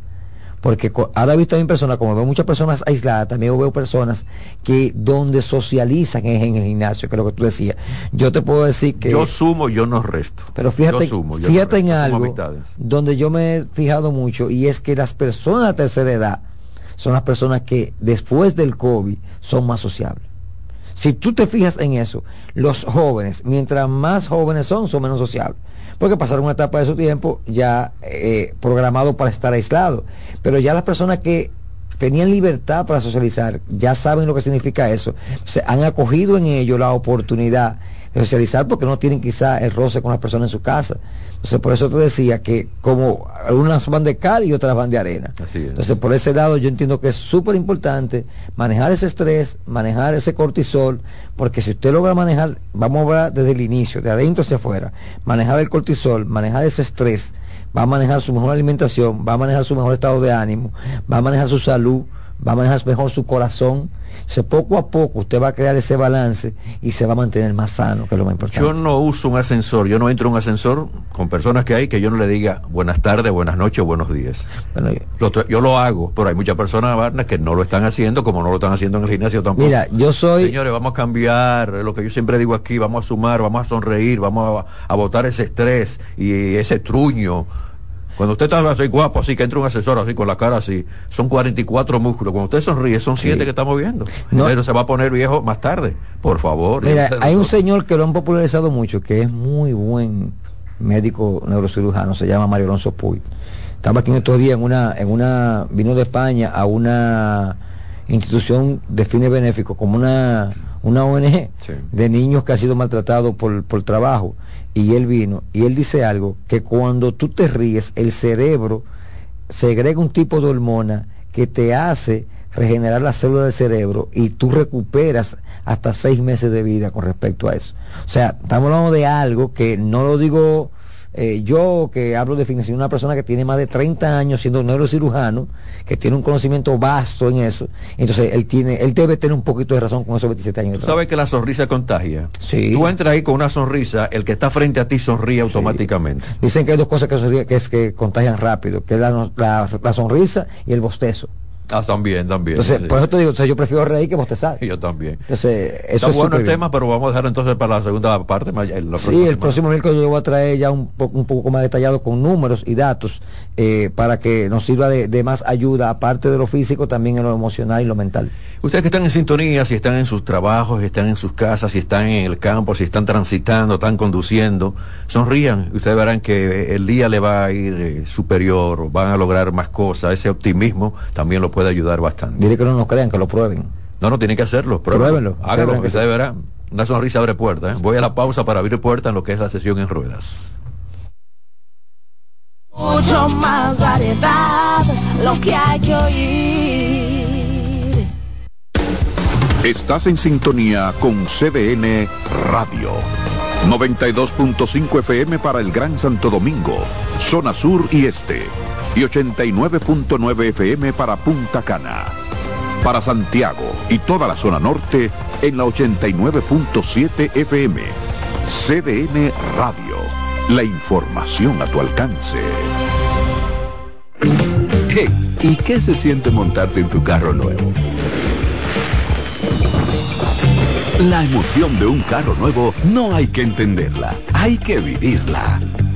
Porque ahora he visto también personas, como veo muchas personas aisladas, también veo personas que donde socializan es en el gimnasio, que es lo que tú decías. Yo te puedo decir que... yo sumo, yo no resto. Pero fíjate, Yo sumo, yo no fíjate en resto, algo amistades. donde yo me he fijado mucho y es que las personas de tercera edad son las personas que después del COVID son más sociables. Si tú te fijas en eso, los jóvenes, mientras más jóvenes son, son menos sociables. Porque pasaron una etapa de su tiempo ya eh, programado para estar aislado. Pero ya las personas que tenían libertad para socializar, ya saben lo que significa eso. Se han acogido en ello la oportunidad de socializar porque no tienen quizá el roce con las personas en su casa. Entonces, por eso te decía que como unas van de cal y otras van de arena. Así es. Entonces, por ese lado yo entiendo que es súper importante manejar ese estrés, manejar ese cortisol, porque si usted logra manejar, vamos a hablar desde el inicio, de adentro hacia afuera, manejar el cortisol, manejar ese estrés, va a manejar su mejor alimentación, va a manejar su mejor estado de ánimo, va a manejar su salud, va a manejar mejor su corazón. Entonces, poco a poco usted va a crear ese balance y se va a mantener más sano, que es lo más importante. Yo no uso un ascensor, yo no entro en un ascensor con personas que hay que yo no le diga buenas tardes, buenas noches, buenos días. Bueno, yo lo hago, pero hay muchas personas que no lo están haciendo, como no lo están haciendo en el gimnasio tampoco. Mira, yo soy... Señores, vamos a cambiar lo que yo siempre digo aquí, vamos a sumar, vamos a sonreír, vamos a, a botar ese estrés y ese truño. Cuando usted está así guapo, así que entra un asesor así con la cara así, son 44 músculos. Cuando usted sonríe, son 7 que estamos viendo. No. Pero se va a poner viejo más tarde. Por favor. Mira, hay un señor que lo han popularizado mucho, que es muy buen médico neurocirujano, se llama Mario Alonso Puy. Estaba aquí en estos días en una, en una, vino de España a una institución de fines benéficos, como una, una ONG de niños que ha sido maltratados por, por trabajo. Y él vino, y él dice algo, que cuando tú te ríes, el cerebro segrega un tipo de hormona que te hace regenerar las células del cerebro y tú recuperas hasta seis meses de vida con respecto a eso. O sea, estamos hablando de algo que no lo digo eh, yo que hablo de fitness, una persona que tiene más de 30 años siendo neurocirujano, que tiene un conocimiento vasto en eso. Entonces, él tiene, él debe tener un poquito de razón con esos 27 años. Tú sabes que la sonrisa contagia. Sí. Tú entras ahí con una sonrisa, el que está frente a ti sonríe automáticamente. Dicen que hay dos cosas que, sonríe- que es que contagian rápido, que es la, la- la sonrisa y el bostezo. Ah, también, también. Entonces, Sí. por eso te digo, o sea, yo prefiero reír que bostezar. Yo también. Entonces, eso Está es bueno el bien. tema, pero vamos a dejar entonces para la segunda parte. la Sí, el semana. próximo miércoles yo voy a traer ya un, po- un poco más detallado con números y datos eh, para que nos sirva de, de más ayuda, aparte de lo físico, también en lo emocional y lo mental. Ustedes que están en sintonía, si están en sus trabajos, si están en sus casas, si están en el campo, si están transitando, están conduciendo, sonrían ustedes verán que el día le va a ir eh, superior, van a lograr más cosas. Ese optimismo también lo puede ayudar bastante. Diré que no nos crean, que lo prueben. No, no, tienen que hacerlo. Pruébenlo. Pruébenlo. Háganlo, que sí. verán. Una sonrisa abre puertas. ¿eh? Voy a la pausa para abrir puertas en lo que es la sesión en ruedas. Mucho más variedad, lo que hay que oír. Estás en sintonía con CDN Radio. 92.5 FM para el Gran Santo Domingo, zona sur y este. Y 89.9 FM para Punta Cana. Para Santiago y toda la zona norte en la 89.7 FM. CDN Radio. La información a tu alcance. Hey, ¿y qué se siente montarte en tu carro nuevo? La emoción de un carro nuevo no hay que entenderla, hay que vivirla.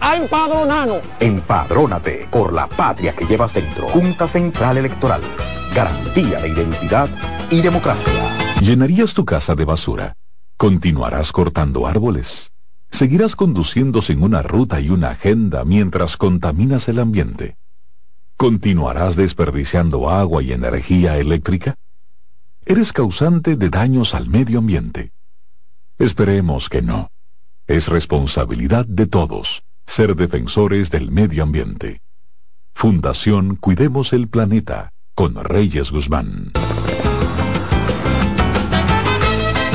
A empadronarnos. Empadrónate por la patria que llevas dentro. Junta Central Electoral. Garantía de identidad y democracia. ¿Llenarías tu casa de basura? ¿Continuarás cortando árboles? ¿Seguirás conduciendo sin una ruta y una agenda mientras contaminas el ambiente? ¿Continuarás desperdiciando agua y energía eléctrica? Eres causante de daños al medio ambiente. Esperemos que no. Es responsabilidad de todos ser defensores del medio ambiente. Fundación Cuidemos el Planeta con Reyes Guzmán.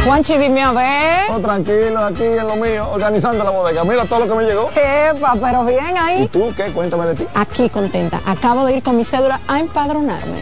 Juanchi, dime a ver. Oh, tranquilo, aquí en lo mío, organizando la bodega. Mira todo lo que me llegó. Epa, pero bien ahí. ¿Y tú qué? Cuéntame de ti. Aquí contenta. Acabo de ir con mi cédula a empadronarme.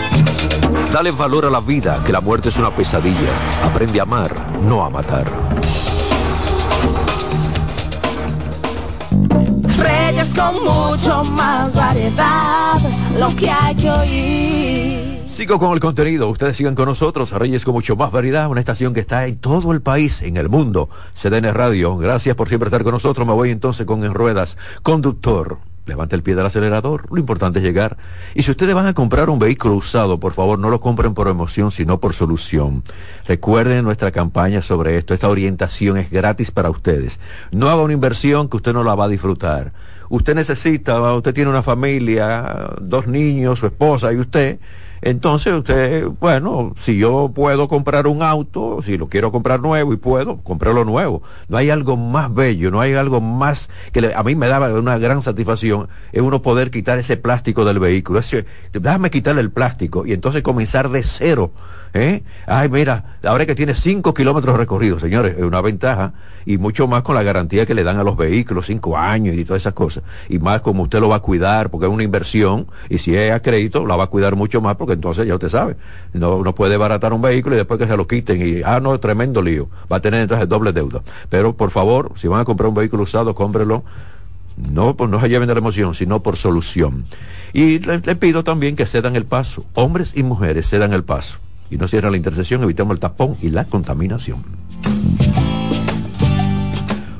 Dale valor a la vida, que la muerte es una pesadilla. Aprende a amar, no a matar. Reyes con mucho más variedad, lo que hay que oír. Sigo con el contenido. Ustedes sigan con nosotros. Reyes con mucho más variedad. Una estación que está en todo el país, en el mundo. CDN Radio. Gracias por siempre estar con nosotros. Me voy entonces con En Ruedas. Conductor. Levante el pie del acelerador. Lo importante es llegar. Y si ustedes van a comprar un vehículo usado, por favor, no lo compren por emoción, sino por solución. Recuerden nuestra campaña sobre esto. Esta orientación es gratis para ustedes. No haga una inversión que usted no la va a disfrutar. Usted necesita, usted tiene una familia, dos niños, su esposa y usted. Entonces usted, bueno, si yo puedo comprar un auto, si lo quiero comprar nuevo y puedo, comprarlo nuevo. No hay algo más bello, no hay algo más que le- a mí me daba una gran satisfacción, es uno poder quitar ese plástico del vehículo. Déjame quitarle el plástico y entonces comenzar de cero. ¿Eh? Ay, mira, ahora que tiene cinco kilómetros recorridos, señores, es una ventaja y mucho más con la garantía que le dan a los vehículos, cinco años y todas esas cosas. Y más como usted lo va a cuidar, porque es una inversión y si es a crédito, la va a cuidar mucho más porque entonces ya usted sabe, no, no puede baratar un vehículo y después que se lo quiten y, ah, no, tremendo lío, va a tener entonces doble deuda. Pero por favor, si van a comprar un vehículo usado, cómprelo no, pues no se lleven de la emoción, sino por solución. Y le, le pido también que cedan el paso. Hombres y mujeres cedan el paso. Y no cierran la intersección, evitamos el tapón y la contaminación.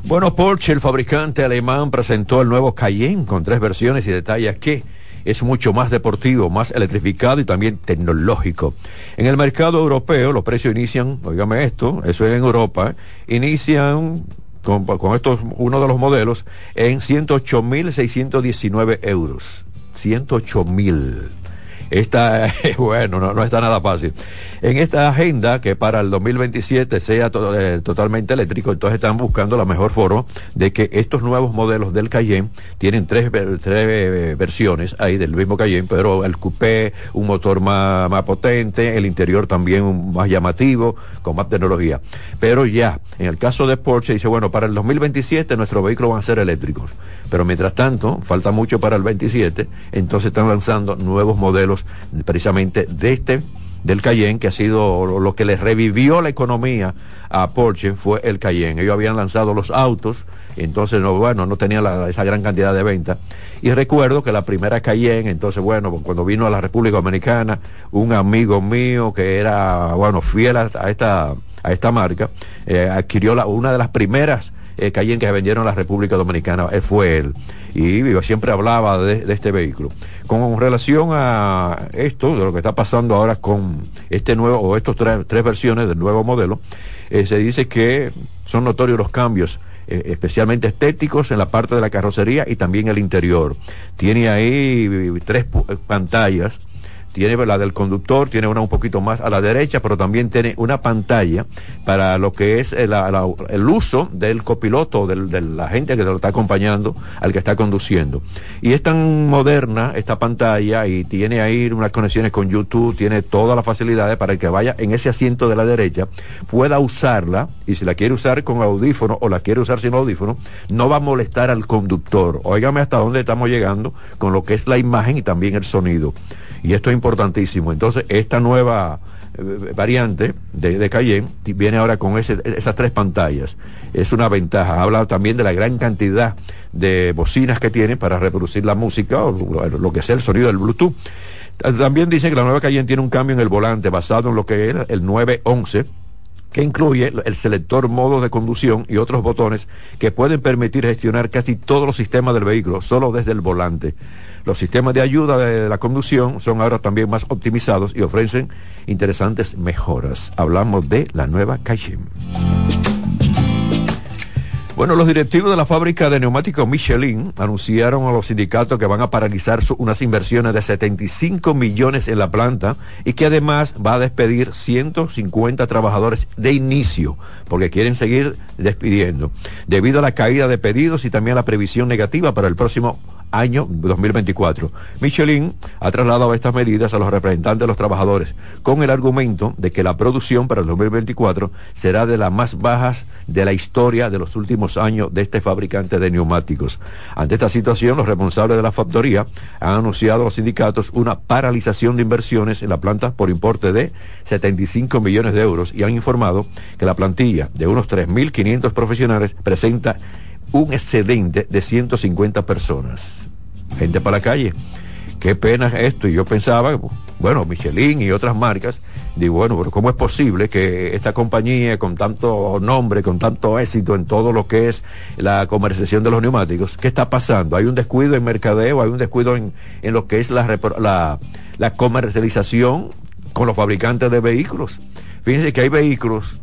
Bueno, Porsche, el fabricante alemán, presentó el nuevo Cayenne con tres versiones y detalla que es mucho más deportivo, más electrificado y también tecnológico. En el mercado europeo los precios inician, oígame esto, eso es en Europa, inician con, con estos, uno de los modelos, en 108.619 euros. 108.000. Esta, [LAUGHS] bueno, no, está nada fácil. En esta agenda, que para el 2027 sea eh, totalmente eléctrico, entonces están buscando la mejor forma de que estos nuevos modelos del Cayenne tienen tres, tres eh, versiones ahí del mismo Cayenne, pero el coupé, un motor más, más potente, el interior también más llamativo, con más tecnología. Pero ya, en el caso de Porsche, dice, bueno, para el 2027 nuestros vehículos van a ser eléctricos. Pero mientras tanto, falta mucho para el 27, entonces están lanzando nuevos modelos precisamente de este del Cayenne, que ha sido lo, que les revivió la economía a Porsche, fue el Cayenne. Ellos habían lanzado los autos, entonces, no, bueno, no tenían esa gran cantidad de ventas. Y recuerdo que la primera Cayenne, entonces, bueno, cuando vino a la República Dominicana, un amigo mío que era, bueno, fiel a, esta, a esta marca, eh, adquirió una de las primeras eh, Cayenne que se vendieron en la República Dominicana, eh, fue él. Y siempre hablaba de, este vehículo. Con relación a esto, de lo que está pasando ahora con este nuevo, o estos tres, versiones del nuevo modelo, eh, se dice que son notorios los cambios eh, especialmente estéticos en la parte de la carrocería y también el interior. Tiene ahí tres pantallas tiene la del conductor, tiene una un poquito más a la derecha, pero también tiene una pantalla para lo que es el, el uso del copiloto, del- de la gente que lo está acompañando, al que está conduciendo. Y es tan moderna esta pantalla y tiene ahí unas conexiones con YouTube, tiene todas las facilidades para el que vaya en ese asiento de la derecha, pueda usarla y si la quiere usar con audífono o la quiere usar sin audífono, no va a molestar al conductor. Óigame hasta dónde estamos llegando con lo que es la imagen y también el sonido. Y esto es importantísimo. Entonces, esta nueva eh, variante de, de Cayenne viene ahora con esas tres pantallas. Es una ventaja. Habla también de la gran cantidad de bocinas que tiene para reproducir la música o lo, lo que sea el sonido del Bluetooth. Ta- También dice que la nueva Cayenne tiene un cambio en el volante basado en lo que era el 911 que incluye el selector modo de conducción y otros botones que pueden permitir gestionar casi todos los sistemas del vehículo solo desde el volante. Los sistemas de ayuda de la conducción son ahora también más optimizados y ofrecen interesantes mejoras. Hablamos de la nueva Cayenne. Bueno, los directivos de la fábrica de neumáticos Michelin anunciaron a los sindicatos que van a paralizar unas inversiones de 75 millones en la planta y que además va a despedir 150 trabajadores de inicio, porque quieren seguir despidiendo, debido a la caída de pedidos y también a la previsión negativa para el próximo año 2024. Michelin ha trasladado estas medidas a los representantes de los trabajadores con el argumento de que la producción para el 2024 será de las más bajas de la historia de los últimos años de este fabricante de neumáticos. Ante esta situación, los responsables de la factoría han anunciado a los sindicatos una paralización de inversiones en la planta por importe de 75 millones de euros y han informado que la plantilla de unos 3.500 profesionales presenta un excedente de 150 personas. Gente para la calle. Qué pena esto. Y yo pensaba, bueno, Michelin y otras marcas, digo, bueno, pero ¿cómo es posible que esta compañía con tanto nombre, con tanto éxito en todo lo que es la comercialización de los neumáticos, ¿qué está pasando? ¿Hay un descuido en mercadeo? ¿Hay un descuido en, en lo que es la, la, comercialización con los fabricantes de vehículos? Fíjense que hay vehículos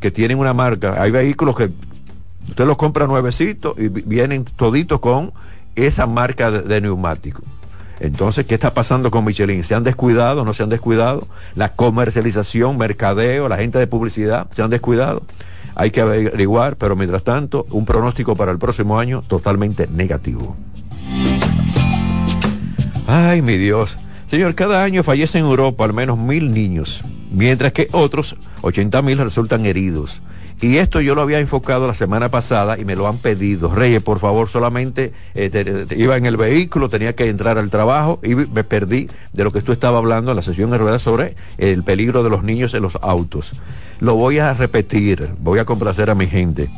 que tienen una marca, hay vehículos que Usted los compra nuevecitos y vi- vienen toditos con esa marca de, de. Entonces, ¿qué está pasando con Michelin? ¿Se han descuidado? ¿No se han descuidado? La comercialización, mercadeo, la gente de publicidad, ¿se han descuidado? Hay que averiguar, pero mientras tanto, un pronóstico para el próximo año totalmente negativo. Ay, mi Dios. Señor, cada año fallecen en Europa al menos mil niños, mientras que otros 80 mil resultan heridos. Y esto yo lo había enfocado la semana pasada y me lo han pedido. Reyes, por favor, solamente eh, iba en el vehículo, tenía que entrar al trabajo y me perdí de lo que tú estabas hablando en la sesión en ruedas sobre el peligro de los niños en los autos. Lo voy a repetir, voy a complacer a mi gente.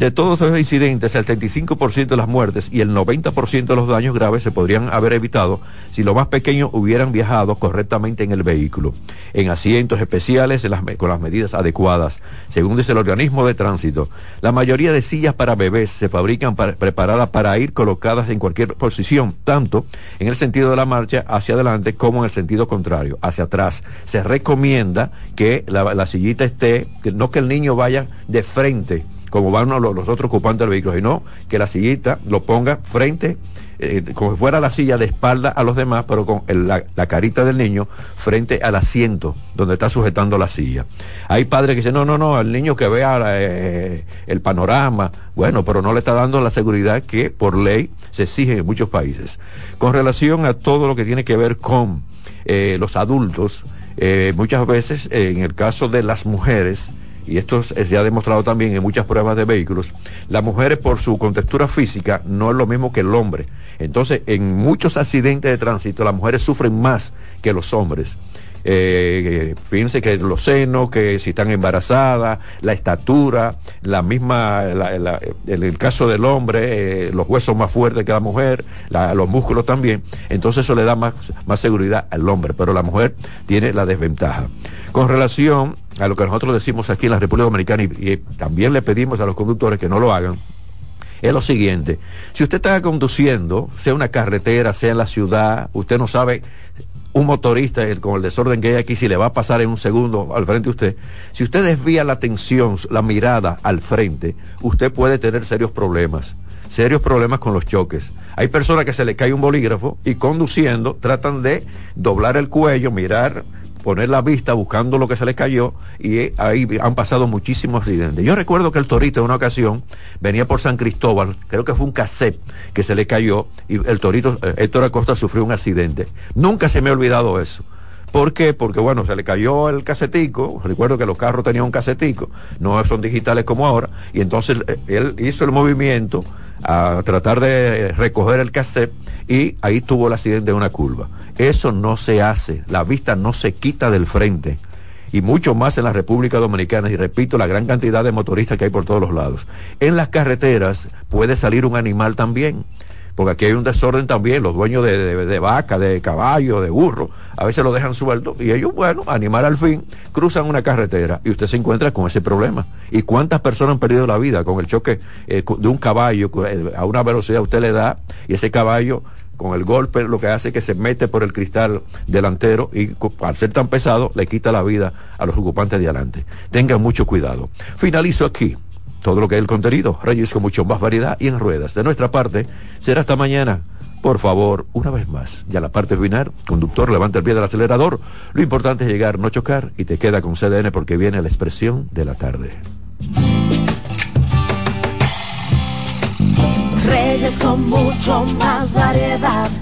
De todos esos incidentes, el 75% de las muertes y el 90% de los daños graves se podrían haber evitado si los más pequeños hubieran viajado correctamente en el vehículo, en asientos especiales con las medidas adecuadas, según dice el organismo de tránsito. La mayoría de sillas para bebés se fabrican para- preparadas para ir colocadas en cualquier posición, tanto en el sentido de la marcha hacia adelante como en el sentido contrario, hacia atrás. Se recomienda que la, la sillita esté, que no que el niño vaya de frente como van los, otros ocupantes del vehículo, sino que la sillita lo ponga frente, eh, como si fuera la silla de espalda a los demás, pero con la, carita del niño frente al asiento donde está sujetando la silla. Hay padres que dicen, no, no, no, el niño que vea eh, el panorama, bueno, pero no le está dando la seguridad que por ley se exige en muchos países. Con relación a todo lo que tiene que ver con eh, los adultos, eh, muchas veces en el caso de las mujeres, y esto es- se ha demostrado también en muchas pruebas de vehículos, las mujeres por su contextura física no es lo mismo que el hombre. Entonces, en muchos accidentes de tránsito, las mujeres sufren más que los hombres. Eh, fíjense que los senos, que si están embarazadas, la estatura, la misma, la- en el caso del hombre, eh, los huesos más fuertes que la mujer, la- los músculos también, entonces eso le da más, más seguridad al hombre, pero la mujer tiene la desventaja. Con relación a lo que nosotros decimos aquí en la República Dominicana y, y también le pedimos a los conductores que no lo hagan, es lo siguiente. Si usted está conduciendo, sea una carretera, sea en la ciudad, usted no sabe un motorista con el desorden que hay aquí, si le va a pasar en un segundo al frente de usted, si usted desvía la atención, la mirada al frente, usted puede tener serios problemas serios problemas con los choques. Hay personas que se le cae un bolígrafo y conduciendo tratan de doblar el cuello, mirar poner la vista buscando lo que se les cayó y eh, ahí han pasado muchísimos accidentes. Yo recuerdo que el Torito en una ocasión venía por San Cristóbal, creo que fue un cassette que se le cayó y el Torito, eh, Héctor Acosta sufrió un accidente. Nunca se me ha olvidado eso. ¿Por qué? Porque bueno, se le cayó el casetico, recuerdo que los carros tenían un casetico, no son digitales como ahora, y entonces eh, él hizo el movimiento a tratar de recoger el cassette y ahí tuvo el accidente de una curva. Eso no se hace, la vista no se quita del frente y mucho más en la República Dominicana y repito la gran cantidad de motoristas que hay por todos los lados. En las carreteras puede salir un animal también porque aquí hay un desorden también, los dueños de, de, vaca, de caballo, de burro, a veces lo dejan suelto y ellos, bueno, animal al fin, cruzan una carretera y usted se encuentra con ese problema. ¿Y cuántas personas han perdido la vida con el choque eh, de un caballo eh, a una velocidad usted le da y ese caballo con el golpe lo que hace es que se mete por el cristal delantero y al ser tan pesado le quita la vida a los ocupantes de adelante. Tengan mucho cuidado. Finalizo aquí todo lo que es el contenido. Reyes con mucho más variedad y en ruedas. De nuestra parte, será hasta mañana. Por favor, una vez más, ya la parte final, conductor, levanta el pie del acelerador. Lo importante es llegar, no chocar y te queda con CDN porque viene la expresión de la tarde. Reyes con mucho más variedad,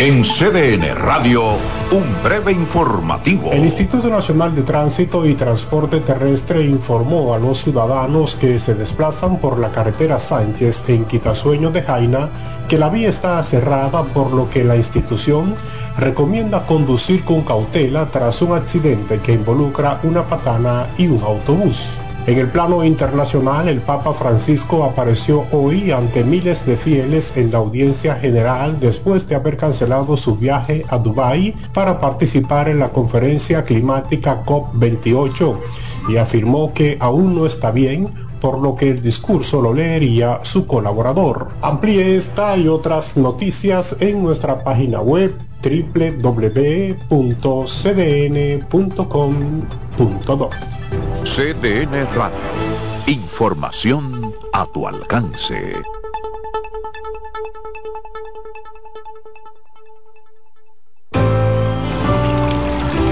En CDN Radio, un breve informativo. El Instituto Nacional de Tránsito y Transporte Terrestre informó a los ciudadanos que se desplazan por la carretera Sánchez en Quitasueño de Jaina que la vía está cerrada por lo que la institución recomienda conducir con cautela tras un accidente que involucra una patana y un autobús. En el plano internacional, el Papa Francisco apareció hoy ante miles de fieles en la audiencia general después de haber cancelado su viaje a Dubái para participar en la conferencia climática COP28 y afirmó que aún no está bien por lo que el discurso lo leería su colaborador. Amplíe esta y otras noticias en nuestra página web www.cdn.com.do. CDN Radio. Información a tu alcance.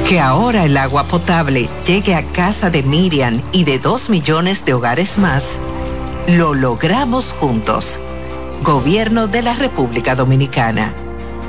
Que ahora el agua potable llegue a casa de Miriam y de dos millones de hogares más, lo logramos juntos. Gobierno de la República Dominicana.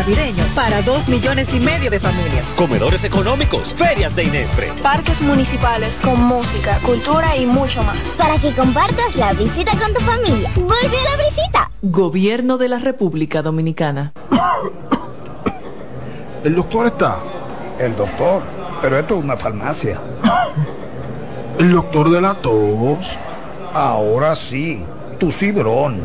navideño para dos millones y medio de familias. Comedores económicos, ferias de Inespre. Parques municipales con música, cultura y mucho más. Para que compartas la visita con tu familia. ¡Vuelve a la visita! Gobierno de la República Dominicana. ¿El doctor está? El doctor, pero esto es una farmacia. ¿El doctor de la tos? Ahora sí, tu cibrón.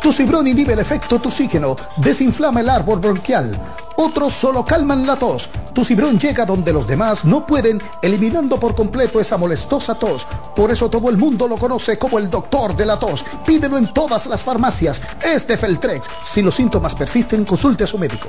Tu cibrón inhibe el efecto toxígeno, desinflama el árbol bronquial. Otros solo calman la tos. Tu cibrón llega donde los demás no pueden, eliminando por completo esa molestosa tos. Por eso todo el mundo lo conoce como el doctor de la tos. Pídelo en todas las farmacias. Es de Feltrex. Si los síntomas persisten, consulte a su médico.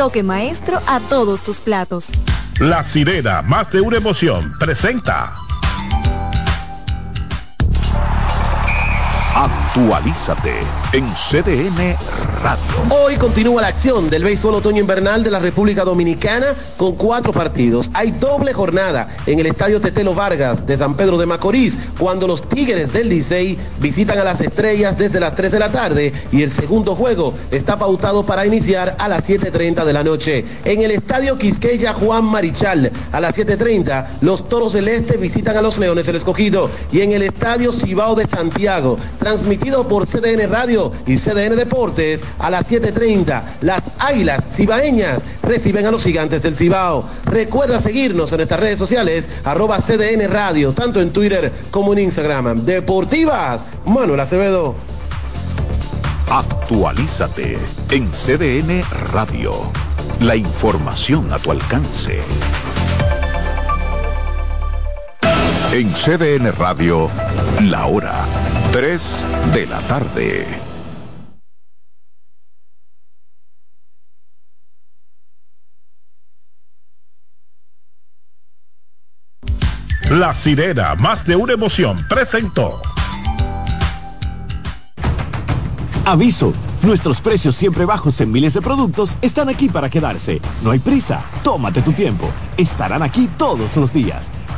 maestro a todos tus platos. La sirena, más de una emoción, presenta. Actualízate en CDN Radio. Hoy continúa la acción del béisbol otoño invernal de la República Dominicana con cuatro partidos. Hay doble jornada en el Estadio Tetelo Vargas de San Pedro de Macorís cuando los Tigres del Licey visitan a las estrellas desde las 3 de la tarde y el segundo juego está pautado para iniciar a las 7.30 de la noche. En el Estadio Quisqueya Juan Marichal a las 7.30 los Toros del Este visitan a los Leones el Escogido y en el Estadio Cibao de Santiago transmitido por CDN Radio y CDN Deportes a las 7.30. Las Águilas Cibaeñas reciben a los gigantes del Cibao. Recuerda seguirnos en nuestras redes sociales, arroba CDN Radio, tanto en Twitter como en Instagram. Deportivas, Manuel Acevedo. Actualízate en CDN Radio. La información a tu alcance. En CDN Radio, la hora 3 de la tarde. La sirena, más de una emoción, presentó. Aviso, nuestros precios siempre bajos en miles de productos están aquí para quedarse. No hay prisa, tómate tu tiempo. Estarán aquí todos los días.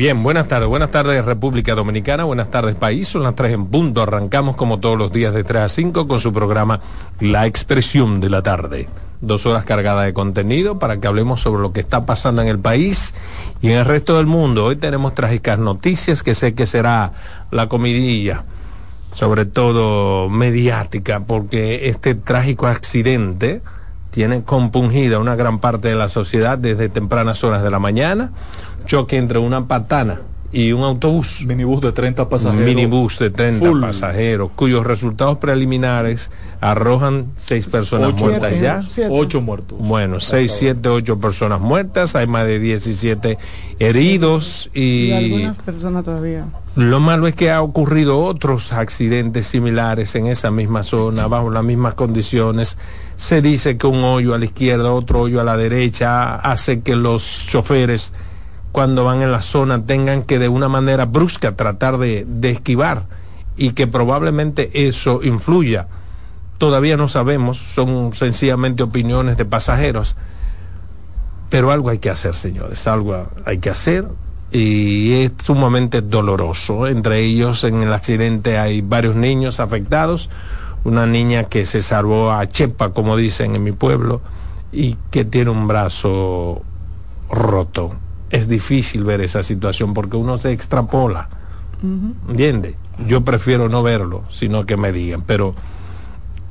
Bien, buenas tardes, buenas tardes República Dominicana, buenas tardes país, son las 3 en punto, arrancamos como todos los días de 3 a 5 con su programa La Expresión de la Tarde. Dos horas cargadas de contenido para que hablemos sobre lo que está pasando en el país y en el resto del mundo. Hoy tenemos trágicas noticias que sé que será la comidilla, sobre todo mediática, porque este trágico accidente tiene compungida una gran parte de la sociedad desde tempranas horas de la mañana choque entre una patana y un autobús. Minibús de 30 pasajeros. Minibús de 30 Full. pasajeros, cuyos resultados preliminares arrojan seis personas Ocho, muertas ya. Ocho muertos. Bueno, seis, siete, ocho personas muertas, hay más de 17 heridos Y y algunas personas todavía. lo malo es que ha ocurrido otros accidentes similares en esa misma zona, bajo las mismas condiciones. Se dice que un hoyo a la izquierda, otro hoyo a la derecha, hace que los choferes, cuando van en la zona, tengan que de una manera brusca tratar de, de esquivar y que probablemente eso influya todavía no sabemos, son sencillamente opiniones de pasajeros. Pero algo hay que hacer, señores, algo hay que hacer y es sumamente doloroso. Entre ellos, en el accidente hay varios niños afectados, una niña que se salvó a Chepa, como dicen en mi pueblo, y que tiene un brazo roto. Es difícil ver esa situación porque uno se extrapola. ¿Entiende? Yo prefiero no verlo, sino que me digan. Pero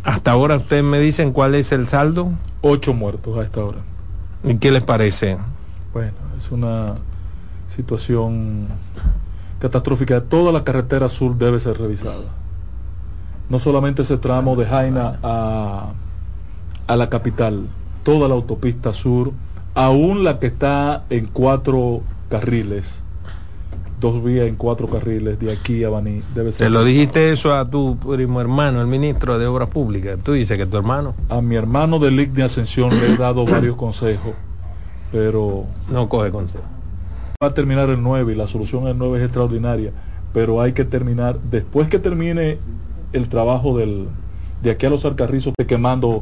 hasta ahora ustedes me dicen cuál es el saldo. Ocho muertos a esta hora. ¿Y qué les parece? Bueno, es una situación catastrófica. Toda la carretera sur debe ser revisada. No solamente ese tramo de Jaina a, a la capital, toda la autopista sur, aún la que está en cuatro carriles, dos vías en cuatro carriles de aquí a Baní, debe ser. Te lo dijiste eso a tu primo hermano, el ministro de Obras Públicas. Tú dices que tu hermano. A mi hermano del LIC de Ascensión le he dado varios [COUGHS] consejos, pero... No coge consejo. Va a terminar el 9 y la solución al 9 es extraordinaria, pero hay que terminar, después que termine el trabajo del, de aquí a los Alcarrizos, quemando